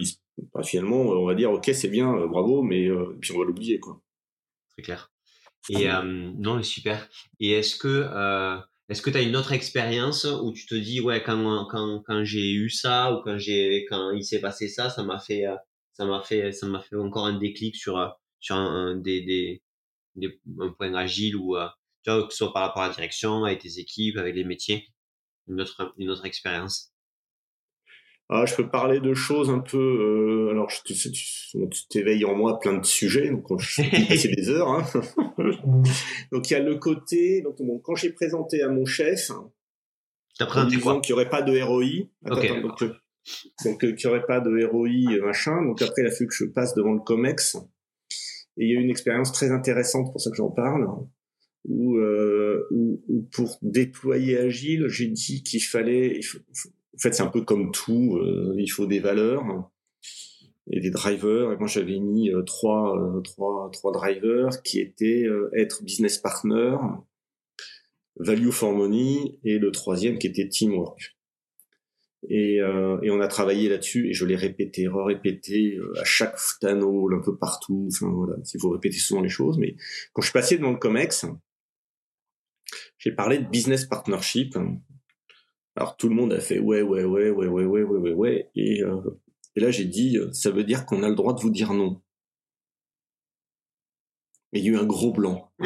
bah, finalement, on va dire, ok, c'est bien, euh, bravo, mais euh, puis on va l'oublier, quoi. Très clair. Et non, super. Et est-ce que est-ce que tu as une autre expérience où tu te dis, ouais, quand quand quand j'ai eu ça ou quand j'ai quand il s'est passé ça, ça m'a fait ça m'a fait fait encore un déclic sur sur un, des, des, un point agile ou que ce soit par rapport à la direction, avec tes équipes, avec les métiers, une autre, une autre expérience ah, je peux parler de choses un peu. Euh, alors, tu, tu, tu t'éveilles en moi plein de sujets, donc je passer des heures. Hein. donc il y a le côté, donc quand j'ai présenté à mon chef, T'as présenté quoi? qu'il n'y aurait pas de ROI. Donc, euh, donc euh, qu'il n'y aurait pas de ROI euh, machin. Donc après, il a fallu que je passe devant le COMEX. Et il y a eu une expérience très intéressante, pour ça que j'en parle, où, euh, où, où pour déployer Agile, j'ai dit qu'il fallait... il faut- en fait, c'est un peu comme tout, euh, il faut des valeurs et des drivers. Et moi, j'avais mis euh, trois, euh, trois, trois drivers qui étaient euh, être business partner, value for money et le troisième qui était teamwork. Et, et on a travaillé là-dessus et je l'ai répété, répété à chaque tanol, un peu partout. Enfin voilà, il faut répéter souvent les choses. Mais quand je suis passé devant le Comex, j'ai parlé de business partnership. Alors tout le monde a fait ouais ouais ouais ouais ouais ouais ouais ouais ouais et, euh, et là j'ai dit euh, ça veut dire qu'on a le droit de vous dire non. Il y a eu un gros blanc.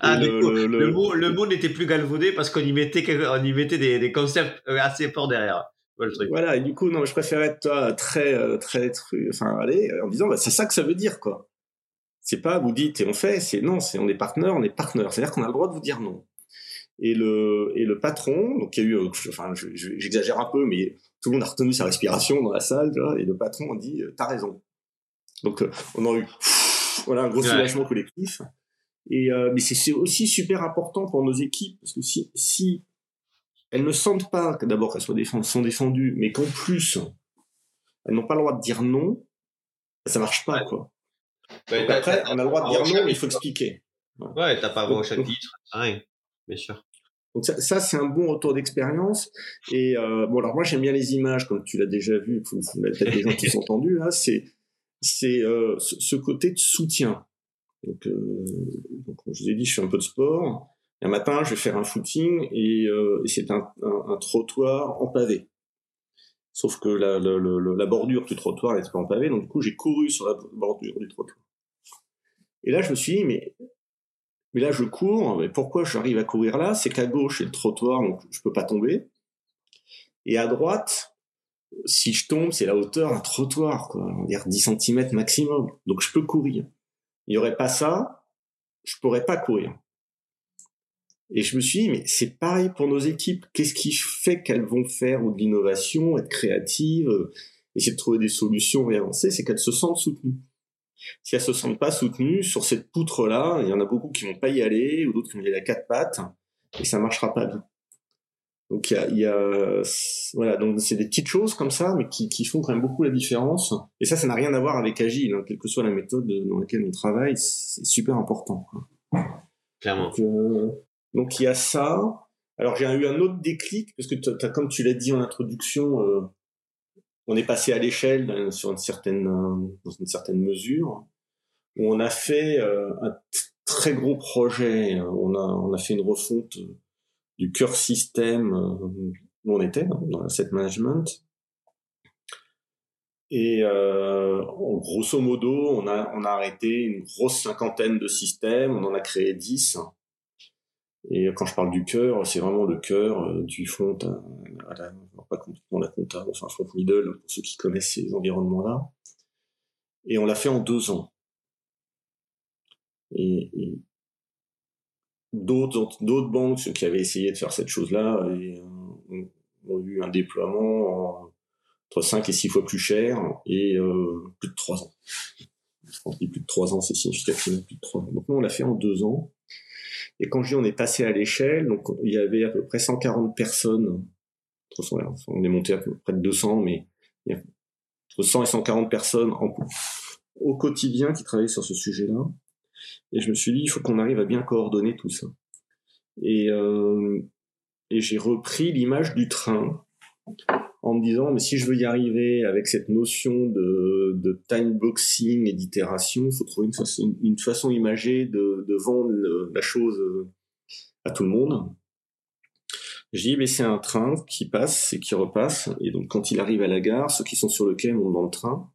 ah, le- coup, le- le, le- mot, le mot n'était plus galvaudé parce qu'on y mettait, on y mettait des, des concepts euh, assez forts derrière. Voilà le truc. Voilà, et du coup, non, je préférais être toi très, très, tru- enfin, allez, en disant, bah, c'est ça que ça veut dire, quoi. C'est pas vous dites et on fait, c'est non, c'est on est partenaire, on est partenaire. C'est-à-dire qu'on a le droit de vous dire non. Et le, et le patron, donc il y a eu, euh, enfin, je- je- j'exagère un peu, mais tout le monde a retenu sa respiration dans la salle, tu vois, et le patron a dit, euh, t'as raison. Donc, euh, on a eu, voilà, un gros Ouais. soulagement collectif. Et, euh, mais c'est aussi super important pour nos équipes, parce que si, si elles ne sentent pas que d'abord qu'elles soient défend- sont défendues, mais qu'en plus, elles n'ont pas le droit de dire non, ça marche pas, quoi. Donc après, on a le droit de dire non, mais il faut expliquer. Ouais, t'as pas à voir au chapitre, rien, bien sûr. Donc ça, ça, c'est un bon retour d'expérience. Et euh, bon, alors moi j'aime bien les images, comme tu l'as déjà vu, vous, peut-être des gens qui sont entendus là. C'est c'est euh, ce, côté de soutien. Donc, euh, donc, comme je vous ai dit, je fais un peu de sport. Un matin, je vais faire un footing et, euh, et c'est un, un, un trottoir en pavé. Sauf que la, la, la, la bordure du trottoir n'était pas en pavé, donc du coup j'ai couru sur la bordure du trottoir. Et là je me suis dit, mais mais là, je cours. Mais pourquoi j'arrive à courir là? C'est qu'à gauche, c'est le trottoir, donc je peux pas tomber. Et à droite, si je tombe, c'est la hauteur d'un trottoir, quoi. On va dire 10 cm maximum. Donc je peux courir. Il n'y aurait pas ça, je pourrais pas courir. Et je me suis dit, mais c'est pareil pour nos équipes. Qu'est-ce qui fait qu'elles vont faire ou de l'innovation, être créatives, euh, essayer de trouver des solutions et avancer? C'est qu'elles se sentent soutenues si elles se sentent pas soutenues sur cette poutre là, il y en a beaucoup qui vont pas y aller ou d'autres qui vont y aller à quatre pattes et ça marchera pas bien. Donc il y a, il y a voilà donc c'est des petites choses comme ça mais qui, qui font quand même beaucoup la différence et ça ça n'a rien à voir avec agile hein, quelle que soit la méthode dans laquelle on travaille c'est super important. Clairement. Donc, euh, donc il y a ça. Alors j'ai eu un autre déclic parce que t'as- comme tu l'as dit en introduction, euh, on est passé à l'échelle sur une certaine euh, dans une certaine mesure on a fait euh, un très gros projet. On a on a fait une refonte du cœur système euh, où on était hein, dans l'asset management. Et euh, grosso modo, on a, on a arrêté une grosse cinquantaine de systèmes, on en a créé 10. Et quand je parle du cœur, c'est vraiment le cœur euh, du front à, la, pas complètement la compta, enfin front middle, pour ceux qui connaissent ces environnements-là. Et on l'a fait en deux ans. Et, et d'autres d'autres banques ceux qui avaient essayé de faire cette chose-là et, euh, ont eu un déploiement en- entre 5 et 6 fois plus cher et euh, plus de 3 ans. Je plus de 3 ans, c'est significativement plus de 3 ans. Donc nous, on l'a fait en 2 ans. Et quand je dis on est passé à l'échelle, donc il y avait à peu près 140 personnes. On est monté à peu près de 200, mais il y a entre 100 et 140 personnes au quotidien qui travaillaient sur ce sujet-là. Et je me suis dit, il faut qu'on arrive à bien coordonner tout ça. Et, euh, et j'ai repris l'image du train en me disant, mais si je veux y arriver avec cette notion de, de time boxing et d'itération, il faut trouver une façon, imagée de, vendre la chose à tout le monde. J'ai dit, mais c'est un train qui passe et qui repasse. Et donc, quand il arrive à la gare, ceux qui sont sur le quai montent dans le train.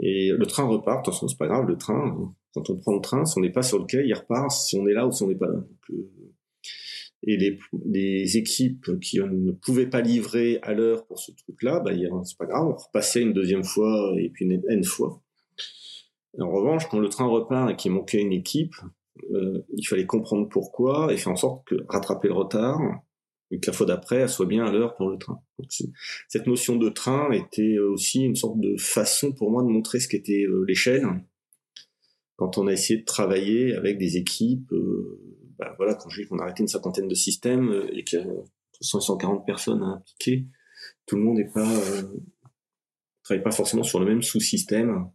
Et le train repart. De toute façon, c'est pas grave, le train, quand on prend le train, si on n'est pas sur le quai, il repart si on est là ou si on n'est pas là. Euh, et les, les équipes qui ne pouvaient pas livrer à l'heure pour ce truc-là, bah, c'est pas grave, on repassait une deuxième fois et puis une N fois. En revanche, quand le train repart et qu'il manquait une équipe, euh, il fallait comprendre pourquoi et faire en sorte que rattraper le retard et que la fois d'après, elle soit bien à l'heure pour le train. cette notion de train était aussi une sorte de façon pour moi de montrer ce qu'était euh, l'échelle. Quand on a essayé de travailler avec des équipes, euh, bah voilà, quand j'ai qu'on a arrêté une cinquantaine de systèmes euh, et qu'il y a 140 personnes à impliquer, tout le monde n'est pas travaille pas forcément sur le même sous-système.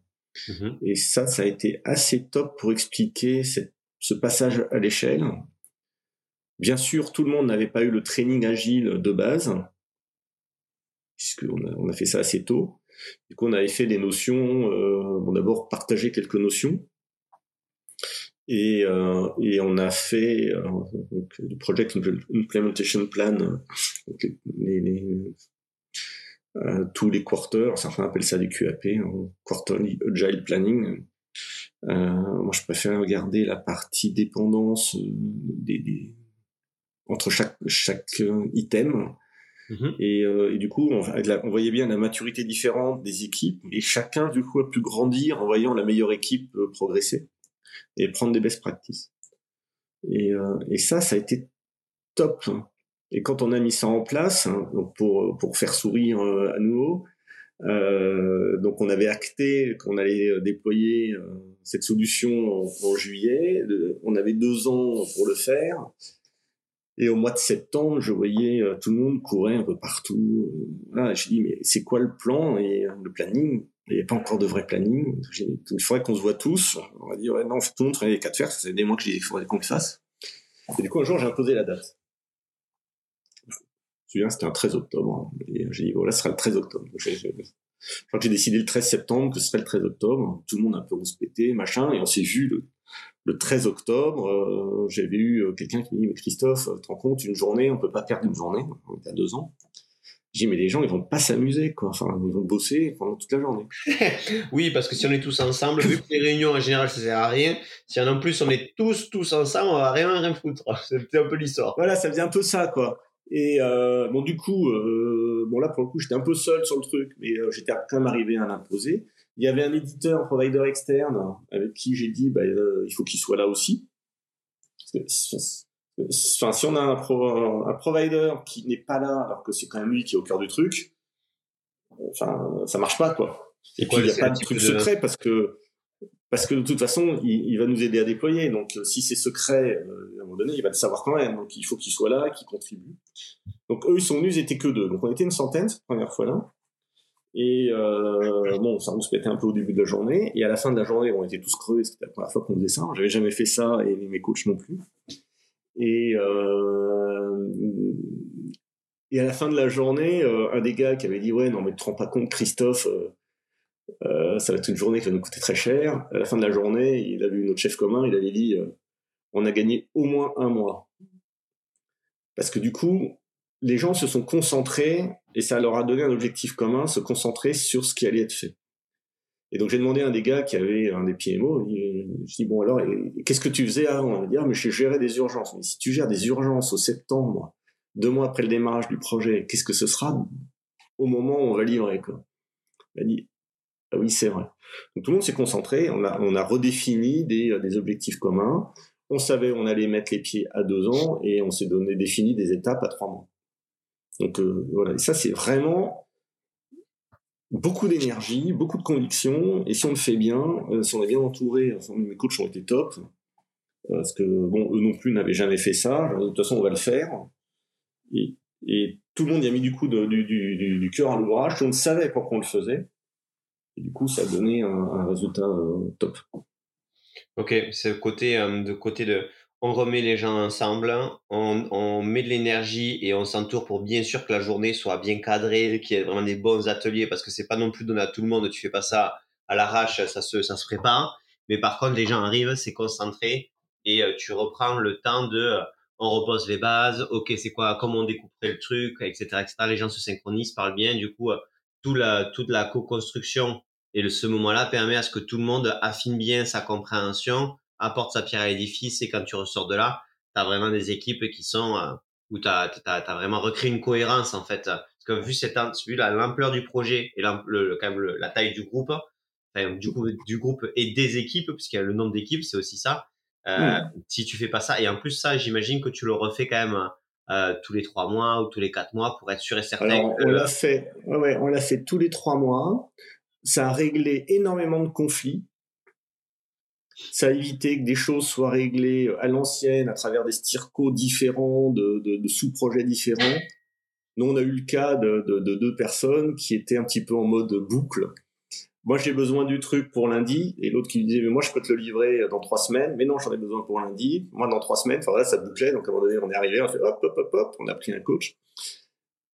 Mm-hmm. Et ça, ça a été assez top pour expliquer cette, ce passage à l'échelle Bien sûr, tout le monde n'avait pas eu le training agile de base, puisqu'on a, on a fait ça assez tôt. Du coup, on avait fait des notions, euh, bon, d'abord partager quelques notions, et, euh, et on a fait euh, donc, le Project Implementation Plan, donc les, les, euh, tous les quarters, certains appellent ça des QAP, hein, Quarterly Agile Planning. Euh, moi, je préfère regarder la partie dépendance euh, des, des entre chaque, chaque euh, item. Mhm. Et, euh, et, du coup, on, on, voyait bien la maturité différente des équipes, et chacun, du coup, a pu grandir en voyant la meilleure équipe euh, progresser et prendre des best practices. Et, et ça, ça a été top. Et quand on a mis ça en place, hein, pour, pour faire sourire à nouveau, euh, donc on avait acté qu'on allait déployer cette solution en, juillet. On avait deux ans pour le faire. Et au mois de septembre, je voyais euh, tout le monde courir un peu partout. Là, je dis mais c'est quoi le plan et euh, le planning? Il n'y a pas encore de vrai planning. Il faudrait qu'on se voit tous. On va dire ouais, non, tout le monde travaille les quatre fers. Ça fait des mois qu'il faudrait qu'on le fasse. Et du coup, un jour, j'ai imposé la date. Je me souviens, c'était un 13 octobre. Et j'ai dit voilà, ce sera le 13 octobre. Je, crois que j'ai décidé le 13 septembre que ce serait le 13 octobre. Tout le monde a un peu rouspété, machin, et on s'est vu le le 13 octobre, euh, j'avais eu euh, quelqu'un qui me dit mais Christophe, tu te rends compte une journée, on peut pas perdre une journée, on était à deux ans. J'ai dit mais les gens ils vont pas s'amuser quoi, enfin ils vont bosser pendant toute la journée. oui parce que si on est tous ensemble, vu que les réunions en général ça sert à rien, si en plus on est tous tous ensemble, on va rien rien foutre. C'était un peu l'histoire. Voilà, ça faisait un peu ça quoi. Et euh, bon du coup, euh, bon là pour le coup j'étais un peu seul sur le truc, mais euh, j'étais quand même arrivé à l'imposer. Il y avait un éditeur, un provider externe, avec qui j'ai dit, bah, euh, il faut qu'il soit là aussi. Enfin, si on a un, un provider qui n'est pas là, alors que c'est quand même lui qui est au cœur du truc, enfin, ça marche pas, quoi. Et puis, il n'y a pas de truc secret parce que, parce que de toute façon, il, va nous aider à déployer. Donc, si c'est secret, euh, à un moment donné, il va le savoir quand même. Donc, il faut qu'il soit là, qu'il contribue. Donc, eux, ils sont venus, ils étaient que deux. Donc, on était une centaine cette première fois là. Et euh, bon, ça nous pétait un peu au début de la journée. Et à la fin de la journée, on était tous crevés. C'était la première fois qu'on faisait ça. J'avais jamais fait ça et mes coachs non plus. Et, euh, et à la fin de la journée, euh, un des gars qui avait dit ouais non mais tu te rends pas compte Christophe, euh, ça va être une journée qui va nous coûter très cher. À la fin de la journée, il a vu notre chef commun, il avait dit on a gagné au moins un mois. Parce que du coup, les gens se sont concentrés et ça leur a donné un objectif commun, se concentrer sur ce qui allait être fait. Et donc j'ai demandé à un des gars qui avait un des PMO, je dis bon alors qu'est-ce que tu faisais avant? Il m'a dit ah, mais je gérais des urgences. Mais si tu gères des urgences au septembre, deux mois après le démarrage du projet, qu'est-ce que ce sera au moment où on va livrer quoi? Il m'a dit ah oui c'est vrai. Donc tout le monde s'est concentré, on a on a redéfini des, des objectifs communs. On savait on allait mettre les pieds à deux ans et on s'est donné défini des étapes à trois mois. Donc euh, voilà, et ça c'est vraiment beaucoup d'énergie, beaucoup de conviction, et si on le fait bien, euh, si on est bien entouré, enfin, mes coachs ont été top, euh, parce que bon, eux non plus n'avaient jamais fait ça, de toute façon on va le faire, et, tout le monde y a mis du coup du, cœur à l'ouvrage, tout le monde savait pourquoi on le faisait, et du coup ça a donné un, résultat top. Ok, c'est le côté, de côté de on remet les gens ensemble, on, on met de l'énergie et on s'entoure pour bien sûr que la journée soit bien cadrée, qu'il y ait vraiment des bons ateliers parce que c'est pas non plus donné à tout le monde. Tu fais pas ça à l'arrache, ça se, ça se prépare. Mais par contre, les gens arrivent, c'est concentré et euh, tu reprends le temps de, euh, on repose les bases. Ok, c'est quoi, comment on découperait le truc, etc., etc. Les gens se synchronisent, parlent bien. Du coup, euh, tout la, toute la co-construction et ce moment-là permet à ce que tout le monde affine bien sa compréhension apporte sa pierre à l'édifice et quand tu ressors de là, tu as vraiment des équipes qui sont euh, où tu as, as, vraiment recréé une cohérence en fait. Parce que vu, cette, vu l'ampleur du projet et le, quand même la taille du groupe, du, coup, du groupe et des équipes, puisqu'il y a le nombre d'équipes, c'est aussi ça. Euh, Si tu fais pas ça, et en plus ça, j'imagine que tu le refais quand même euh, tous les trois mois ou tous les quatre mois pour être sûr et certain. Alors, on l'a fait, ouais, on l'a fait tous les trois mois. Ça a réglé énormément de conflits. Ça a évité que des choses soient réglées à l'ancienne à travers des stircos différents, de, sous-projets différents. Nous, on a eu le cas de, de, deux personnes qui étaient un petit peu en mode boucle. Moi j'ai besoin du truc pour lundi et l'autre qui lui disait mais moi je peux te le livrer dans trois semaines. Mais non j'en ai besoin pour lundi. Moi dans trois semaines enfin là ça bougeait. Donc à un moment donné on est arrivé on fait hop hop hop hop on a pris un coach.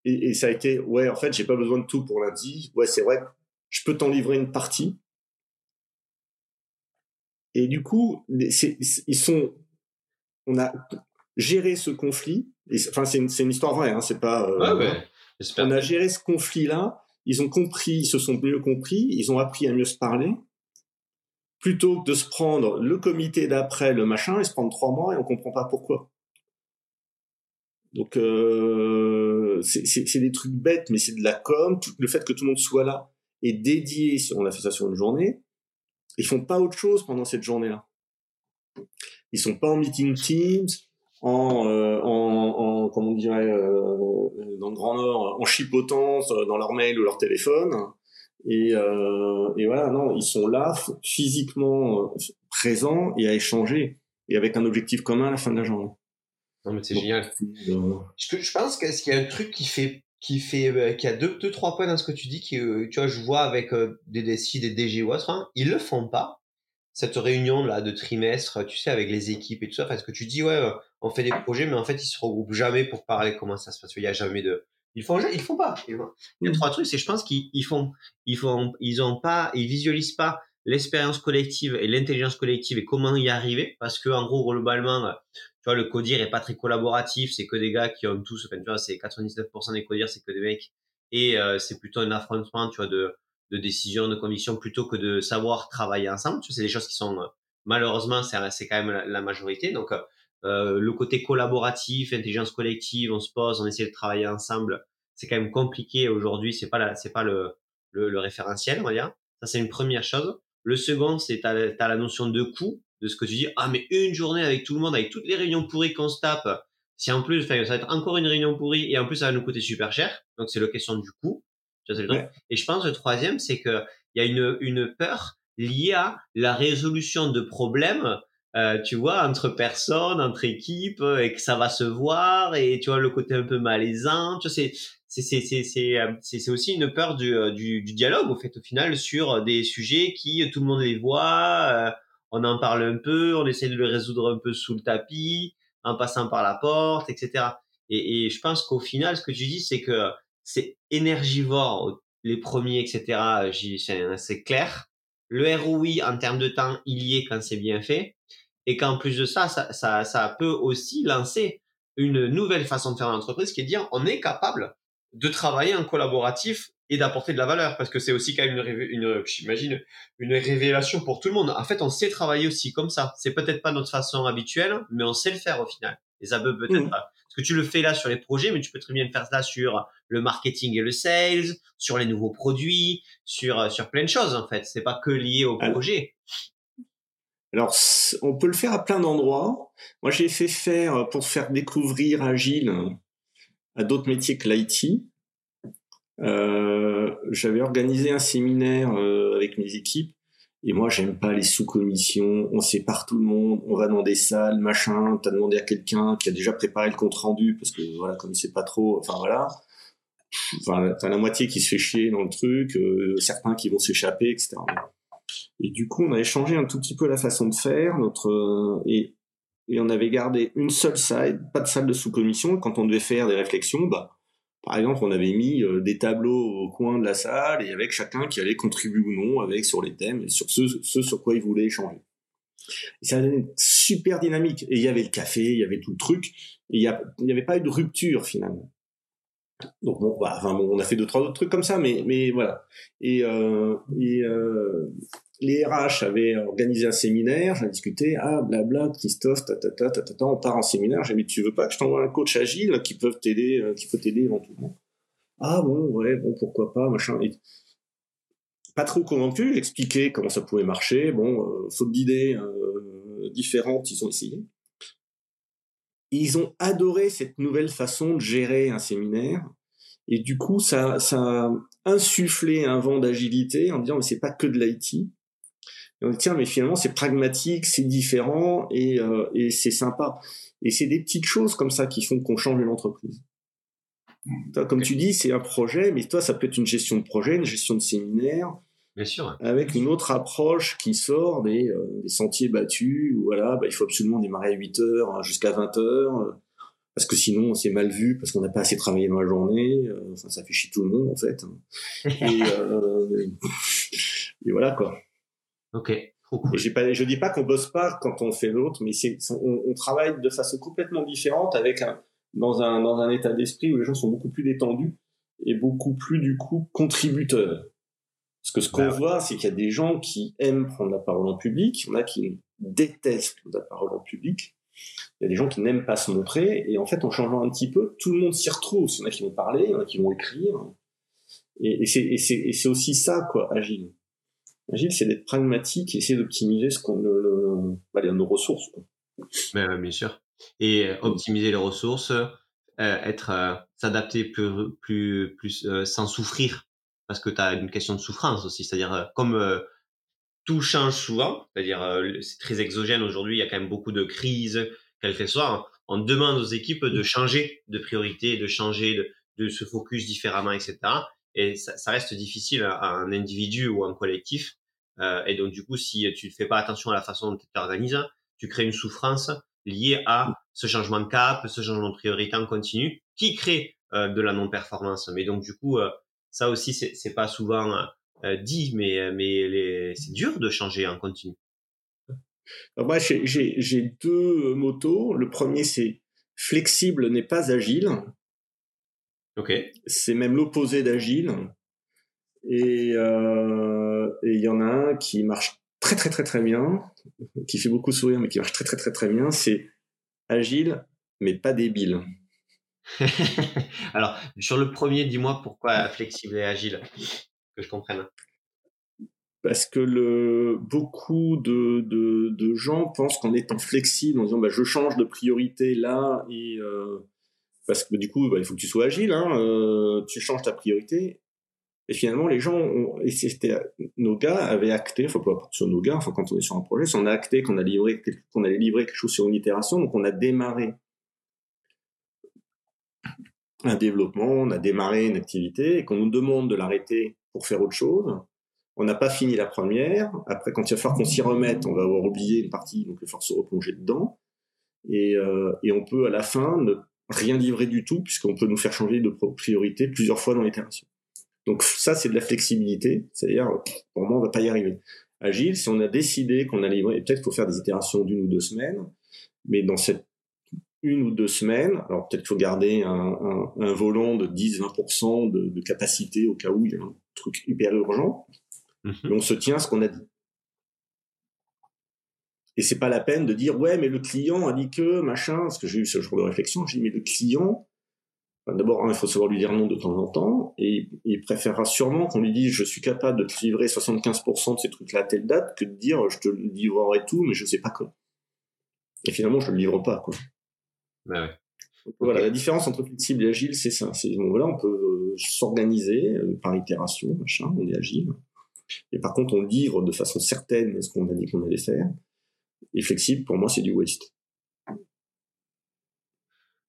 Et, et ça a été ouais en fait j'ai pas besoin de tout pour lundi. Ouais c'est vrai je peux t'en livrer une partie et du coup ils sont on a géré ce conflit enfin c'est une, une, histoire vraie hein, c'est pas euh, ouais, on a géré ce conflit là ils ont compris, ils se sont mieux compris, ils ont appris à mieux se parler, plutôt que de se prendre le comité d'après, le machin, et se prendre trois mois et on comprend pas pourquoi. Donc euh, c'est des trucs bêtes, mais c'est de la com. le fait que tout le monde soit là et dédié, on a fait ça sur une journée, ils font pas autre chose pendant cette journée-là. Ils sont pas en meeting Teams, en, euh, en, en comment on dirait euh, dans le Grand Nord en chipotant euh, dans leur mail ou leur téléphone. Et, euh, et voilà non ils sont là physiquement présents et à échanger et avec un objectif commun à la fin de la journée. Non mais c'est génial. je, je pense qu'il y a un truc qui fait qui fait qui a deux deux trois points dans ce que tu dis qui tu vois je vois avec des DSI des DG ou autres hein, ils le font pas cette réunion là de trimestre, tu sais, avec les équipes et tout ça, parce que tu dis ouais, euh, on fait des projets, mais en fait ils se regroupent jamais pour parler comment ça se passe. Il y a jamais de, ils font, ils font pas. Il y a trois trucs, c'est je pense qu'ils font, ils font, ils ont pas, ils visualisent pas l'expérience collective et l'intelligence collective et comment y arriver, parce que en gros globalement, tu vois, le codir est pas très collaboratif, c'est que des gars qui ont tous, enfin tu vois, c'est 99% des codiers, c'est que des mecs, et euh, c'est plutôt un affrontement, tu vois, de de décision, de commission, plutôt que de savoir travailler ensemble. C'est des choses qui sont, euh, malheureusement, c'est quand même la, majorité. Donc, euh, euh, le côté collaboratif, intelligence collective, on se pose, on essaie de travailler ensemble. C'est quand même compliqué aujourd'hui. C'est pas c'est pas le, le, référentiel, on va dire. Ça, c'est une première chose. Le second, c'est t'as as la notion de coût, de ce que tu dis. Ah, mais une journée avec tout le monde, avec toutes les réunions pourries qu'on se tape. Si en plus, ça va être encore une réunion pourrie et en plus ça va nous coûter super cher. Donc c'est la question du coût. Et je pense le troisième, c'est que il y a une, une peur liée à la résolution de problèmes, euh, tu vois, entre personnes, entre équipes, et que ça va se voir, et tu vois le côté un peu malaisant. Tu vois, c'est c'est c'est euh, aussi une peur du, euh, du, du dialogue au fait au final sur des sujets qui tout le monde les voit. Euh, on en parle un peu, on essaie de le résoudre un peu sous le tapis, en passant par la porte, etc. Et, et je pense qu'au final, ce que tu dis, c'est que c'est énergivore, les premiers, etc. C'est clair. Le ROI en termes de temps, il y est quand c'est bien fait. Et qu'en plus de ça, ça, ça, ça peut aussi lancer une nouvelle façon de faire l'entreprise qui est de dire on est capable de travailler en collaboratif et d'apporter de la valeur parce que c'est aussi quand même une, une j'imagine une révélation pour tout le monde. En fait, on sait travailler aussi comme ça. C'est peut-être pas notre façon habituelle, mais on sait le faire au final. Et ça peut peut-être mmh. pas que tu le fais là sur les projets, mais tu peux très bien faire ça sur le marketing et le sales, sur les nouveaux produits, sur, euh, sur plein de choses, en fait. C'est pas que lié au projet. Alors, on peut le faire à plein d'endroits. Moi, j'ai fait faire, euh, pour faire découvrir Agile à d'autres métiers que l'IT, euh, j'avais organisé un séminaire avec mes équipes et moi, j'aime pas les sous-commissions. On sépare tout le monde. On va dans des salles, machin. T'as demandé à quelqu'un qui a déjà préparé le compte rendu parce que voilà, comme il sait pas trop. Enfin voilà. Enfin, t'as la moitié qui se fait chier dans le truc, euh, certains qui vont s'échapper, etc. Et du coup, on a échangé un tout petit peu la façon de faire. Notre euh, et et on avait gardé une seule salle, pas de salle de sous-commission. Quand on devait faire des réflexions, bah par exemple, on avait mis euh, des tableaux au coin de la salle et avec chacun qui allait contribuer ou non avec sur les thèmes et sur ce, ce sur quoi il voulait échanger. Et ça donnait une super dynamique. Et il y avait le café, il y avait tout le truc. Il n'y avait pas eu de rupture finalement. Donc bon, bah, enfin, bon, on a fait deux trois autres trucs comme ça, mais mais voilà. Et, euh, et euh, les RH avaient organisé un séminaire, j'ai discuté, ah blabla, Christophe, on part en séminaire, j'ai dit tu veux pas que je t'envoie un coach agile qui peut t'aider, euh, qui peut éventuellement? Ah bon, ouais, bon pourquoi pas, machin. pas trop convaincu. J'expliquais comment ça pouvait marcher. Bon, faute d'idées différentes, ils ont essayé. Ils ont adoré cette nouvelle façon de gérer un séminaire. Et du coup, ça, ça a insufflé un vent d'agilité en disant, mais c'est pas que de l'IT. Et on dit, tiens, mais finalement, c'est pragmatique, c'est différent et, et c'est sympa. Et c'est des petites choses comme ça qui font qu'on change une entreprise. comme tu dis, c'est un projet, mais toi, ça peut être une gestion de projet, une gestion de séminaire. Bien sûr. Avec une autre approche qui sort des, euh, des sentiers battus, où voilà, bah, il faut absolument démarrer à 8 heures hein, jusqu'à 20 heures, euh, parce que sinon c'est mal vu, parce qu'on n'a pas assez travaillé dans la journée, euh, enfin, ça fait chier tout le monde en fait. et, et voilà quoi. Ok. Et pas, je dis pas qu'on bosse pas quand on fait l'autre, mais c'est, on, on, travaille de façon complètement différente avec un, dans un, dans un état d'esprit où les gens sont beaucoup plus détendus et beaucoup plus, du coup, contributeurs. Parce que ce qu'on bah voit, c'est qu'il y a des gens qui aiment prendre la parole en public, il y en a qui détestent la parole en public, il y a des gens qui n'aiment pas se montrer, et en fait, en changeant un petit peu, tout le monde s'y retrouve. Il y en a qui vont parler, il y en a qui vont écrire. Et, et c'est aussi ça, quoi, agile. Agile, c'est d'être pragmatique et essayer d'optimiser ce qu'on, le, bah, nos ressources. Quoi. Ben, bien sûr. Et euh, optimiser les ressources, euh, être, euh, s'adapter plus, plus, plus sans souffrir, parce que tu as une question de souffrance aussi. C'est-à-dire, comme tout change souvent, c'est-à-dire c'est très exogène aujourd'hui, il y a quand même beaucoup de crises, quelles qu'elles soient. On demande aux équipes de changer de priorité, de changer, de, de se focus différemment, etc. Et ça, ça, reste difficile à un individu ou un collectif. Euh, et donc, du coup, si tu ne fais pas attention à la façon dont tu t'organises, tu crées une souffrance liée à ce changement de cap, ce changement de priorité en continu, qui crée euh, de la non-performance. Mais donc, du coup, euh, ça aussi, c'est pas souvent euh, dit, mais, mais c'est dur de changer en continu. Alors moi, j'ai deux motos. Le premier, c'est flexible n'est pas agile. Ok. C'est même l'opposé d'agile. Et euh, il y en a un qui marche très très très très bien, qui fait beaucoup sourire, mais qui marche très très très très bien. C'est agile, mais pas débile. Alors, sur le premier, dis-moi pourquoi flexible et agile, que je comprenne. Parce que le, beaucoup de, de, de gens pensent qu'en étant flexible, en disant bah, je change de priorité là et euh, parce que du coup, bah, il faut que tu sois agile, hein, euh, tu changes ta priorité. Et finalement, les gens, ont, et c'était, nos gars avaient acté, enfin, pas sur nos gars, enfin, quand on est sur un projet, on a acté qu'on a livré, qu'on allait livrer quelque chose sur une itération, donc on a démarré un développement, on a démarré une activité, et qu'on nous demande de l'arrêter pour faire autre chose. On n'a pas fini la première. Après, quand il va falloir qu'on s'y remette, on va avoir oublié une partie, donc il va falloir se replonger dedans. Et, euh, et on peut à la fin ne rien livrer du tout, puisqu'on peut nous faire changer de priorité plusieurs fois dans l'itération. Donc ça, c'est de la flexibilité, c'est-à-dire, pour moi, on va pas y arriver. Agile, si on a décidé qu'on allait livrer, peut-être qu'il faut faire des itérations d'une ou deux semaines, mais dans cette une ou deux semaines, alors peut-être qu'il faut garder un, un, un volant de 10-20% de, de, capacité au cas où il y a un truc hyper urgent, mmh mais on se tient à ce qu'on a dit. Et c'est pas la peine de dire ouais mais le client a dit que machin parce que j'ai eu ce genre de réflexion. J'ai dit mais le client d'abord il faut savoir lui dire non de temps en temps. Et il préférera sûrement qu'on lui dise je suis capable de te livrer 75% de ces trucs là à telle date que de dire je te livrerai tout mais je sais pas quand. Et finalement je le livre pas quoi bah ouais. voilà la différence entre flexible et agile c'est ça c'est bon, voilà on peut euh, s'organiser euh, par itération machin on est agile et par contre on livre de façon certaine ce qu'on a dit qu'on allait faire et flexible, pour moi, c'est du waste.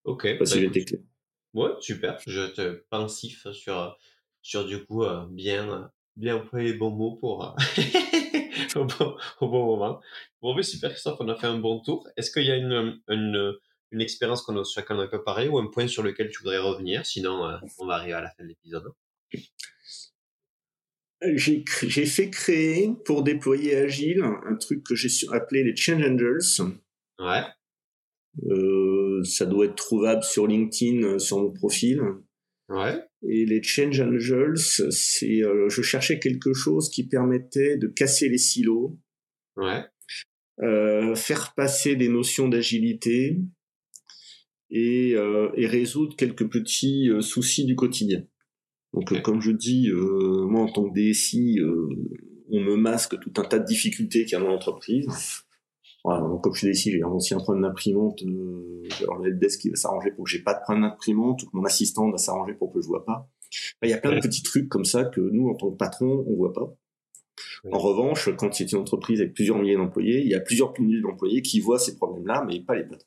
Ok. Pas si bah, clair. Ouais, super. Je te pensif sur, sur du coup, euh, bien, bien employer les bons mots pour, euh, au, bon, au, bon, moment. Bon, mais super, Christophe, on a fait un bon tour. Est-ce qu'il y a une, une, une expérience qu'on a chacun un peu parlé ou un point sur lequel tu voudrais revenir? Sinon, euh, on va arriver à la fin de l'épisode j'ai fait créer pour déployer Agile un truc que j'ai appelé les Change Angels. Ouais. Euh, ça doit être trouvable sur LinkedIn, euh, sur mon profil. Ouais. Et les Change Angels, c'est, euh, je cherchais quelque chose qui permettait de casser les silos. Ouais. Euh, faire passer des notions d'agilité et, euh, et résoudre quelques petits soucis du quotidien. Donc, comme je dis, moi en tant que DSI, on me masque tout un tas de difficultés qu'il y a dans l'entreprise. Voilà, donc comme je suis DSI, j'ai aussi un problème d'imprimante. alors le desk qui va s'arranger pour que j'ai pas de problème d'imprimante, ou que mon assistant va s'arranger pour que je vois pas. Il y a plein de petits trucs comme ça que nous, en tant que patron, on voit pas. En revanche, quand c'est une entreprise avec plusieurs milliers d'employés, il y a plusieurs milliers d'employés qui voient ces problèmes-là, mais pas les patrons.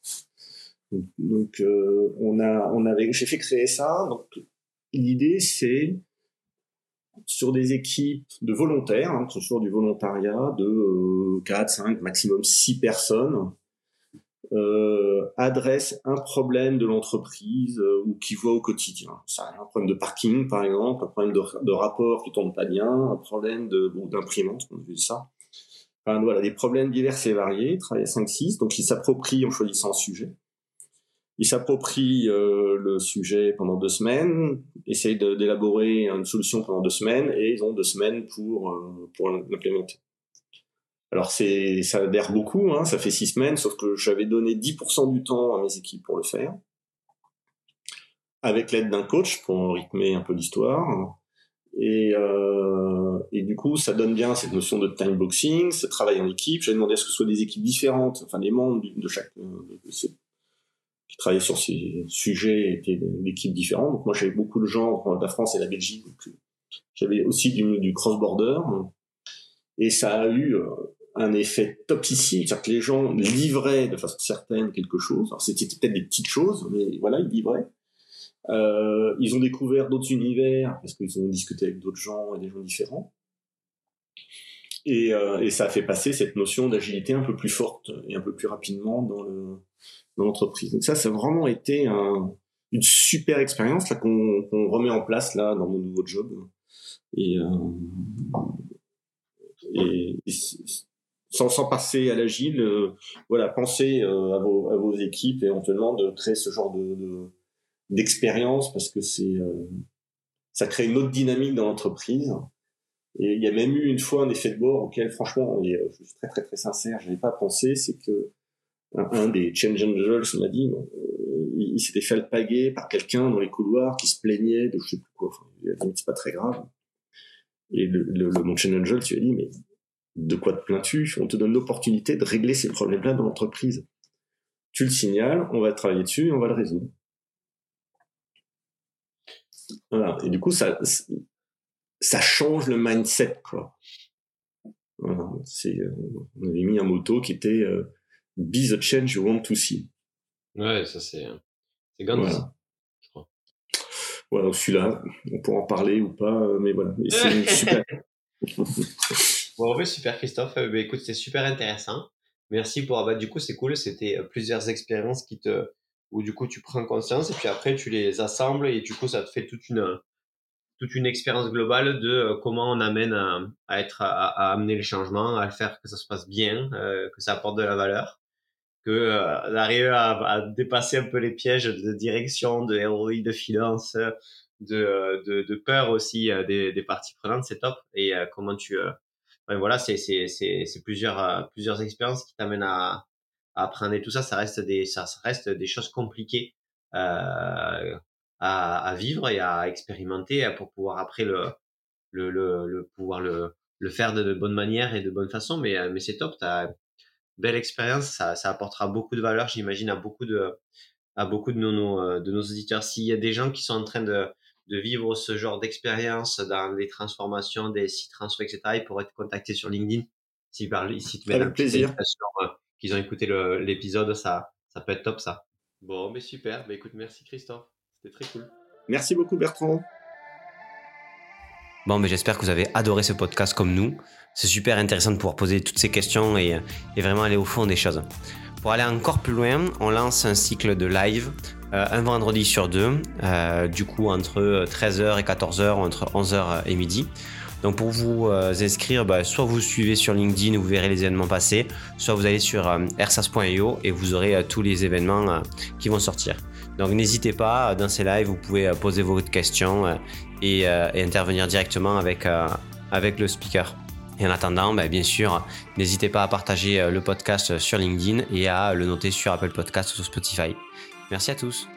Donc, euh, on a, on avait, j'ai fait créer ça. Donc, l'idée, c'est sur des équipes de volontaires, hein, sur du volontariat de euh, 4, 5, maximum 6 personnes, euh, adresse un problème de l'entreprise euh, ou qui voit au quotidien. Ça, un problème de parking, par exemple, un problème de, rapport qui tourne pas bien, un problème de bon, d'imprimante, on a vu ça. Enfin, voilà, des problèmes divers et variés, travaille à 5-6, donc il s'approprie en choisissant un sujet. Il s'approprie euh, le sujet pendant deux semaines, essaye d'élaborer une solution pendant deux semaines, et ils ont deux semaines pour, euh, pour l'implémenter. Alors c'est ça adhère beaucoup, hein, ça fait six semaines, sauf que j'avais donné 10% du temps à mes équipes pour le faire, avec l'aide d'un coach pour rythmer un peu l'histoire. Et, euh, et du coup, ça donne bien cette notion de time boxing, ce travail en équipe. J'avais demandé à ce que ce soit des équipes différentes, enfin les membres de chaque de ces, qui travaillaient sur ces sujets étaient d'équipes différentes. Donc moi, j'avais beaucoup de gens la France et la Belgique. J'avais aussi du, du cross-border. Et ça a eu euh, un effet topicile, c'est-à-dire que les gens livraient de façon certaine quelque chose. Alors c'était peut-être des petites choses, mais voilà, ils livraient. Euh, ils ont découvert d'autres univers parce qu'ils ont discuté avec d'autres gens et des gens différents. Et, euh, et, ça a fait passer cette notion d'agilité un peu plus forte et un peu plus rapidement dans le dans l'entreprise. Donc ça, ça a vraiment été un, une super expérience qu'on remet en place là dans mon nouveau job. Et, euh, sans, sans passer à l'agile, euh, voilà, pensez euh, à, vos, à vos équipes éventuellement de créer ce genre de d'expérience parce que c'est ça crée une autre dynamique dans l'entreprise. Et il y a même eu une fois un effet de bord auquel, franchement, je suis très très très sincère, je n'avais pas pensé, c'est que un, des change angels m'a dit, il, s'était fait alpaguer par quelqu'un dans les couloirs qui se plaignait de je sais plus quoi. Enfin, c'est pas très grave. Et le, le, le mon change angel, tu as dit, mais de quoi te plains-tu? On te donne l'opportunité de régler ces problèmes-là dans l'entreprise. Tu le signales, on va travailler dessus et on va le résoudre. Voilà. Et du coup, ça, ça change le mindset, quoi. Voilà. Euh, on avait mis un motto qui était euh, Be the change you want to see. Ouais, ça c'est, c'est Gandhi, voilà. je crois. Voilà, celui-là, on pourra en parler ou pas, euh, mais voilà. c'est super. Bon, super Christophe. Euh, bah, écoute, c'est super intéressant. Merci pour. Bah, du coup, c'est cool. C'était euh, plusieurs expériences qui te, où du coup tu prends conscience et puis après tu les assembles et du coup ça te fait toute une toute une expérience globale de comment on amène à, être à, amener les changements, à le faire que ça se passe bien, que ça apporte de la valeur, que d'arriver à, dépasser un peu les pièges de direction, de ROI, de finance, de, de, de peur aussi des, des parties prenantes, c'est top. Et comment tu voilà, c'est plusieurs euh, plusieurs expériences qui t'amènent à, à apprendre et tout ça. Ça reste des ça, reste des choses compliquées euh, à, à vivre et à expérimenter pour pouvoir après le le, le, le pouvoir le, le faire de, bonne manière et de bonne façon. Mais euh, mais c'est top. T'as belle expérience. Ça ça apportera beaucoup de valeur, j'imagine, à beaucoup de à beaucoup de nos, euh, de nos auditeurs. S'il y a des gens qui sont en train de de vivre ce genre d'expérience dans les transformations des sites transfo, etc., ils pourraient te contacter sur LinkedIn. S'ils parlent, ici te mettent plaisir. Euh, qu'ils ont écouté l'épisode, ça, ça peut être top, ça. Bon, mais super. Bah, écoute, merci Christophe. C'était très cool. Merci beaucoup, Bertrand. Bon, mais j'espère que vous avez adoré ce podcast comme nous. C'est super intéressant de pouvoir poser toutes ces questions et, vraiment aller au fond des choses. Pour aller encore plus loin, on lance un cycle de live euh, un vendredi sur deux, euh, du coup entre 13h et 14h ou entre 11h et midi. Donc pour vous euh, inscrire, bah, soit vous suivez sur LinkedIn vous verrez les événements passés, soit vous allez sur ersas.io et vous aurez tous les événements qui vont sortir. Donc n'hésitez pas, dans ces lives, vous pouvez poser vos questions et, et, intervenir directement avec, avec le speaker. Et en attendant, bah, bien sûr, n'hésitez pas à partager le podcast sur LinkedIn et à le noter sur Apple Podcast ou sur Spotify. Merci à tous.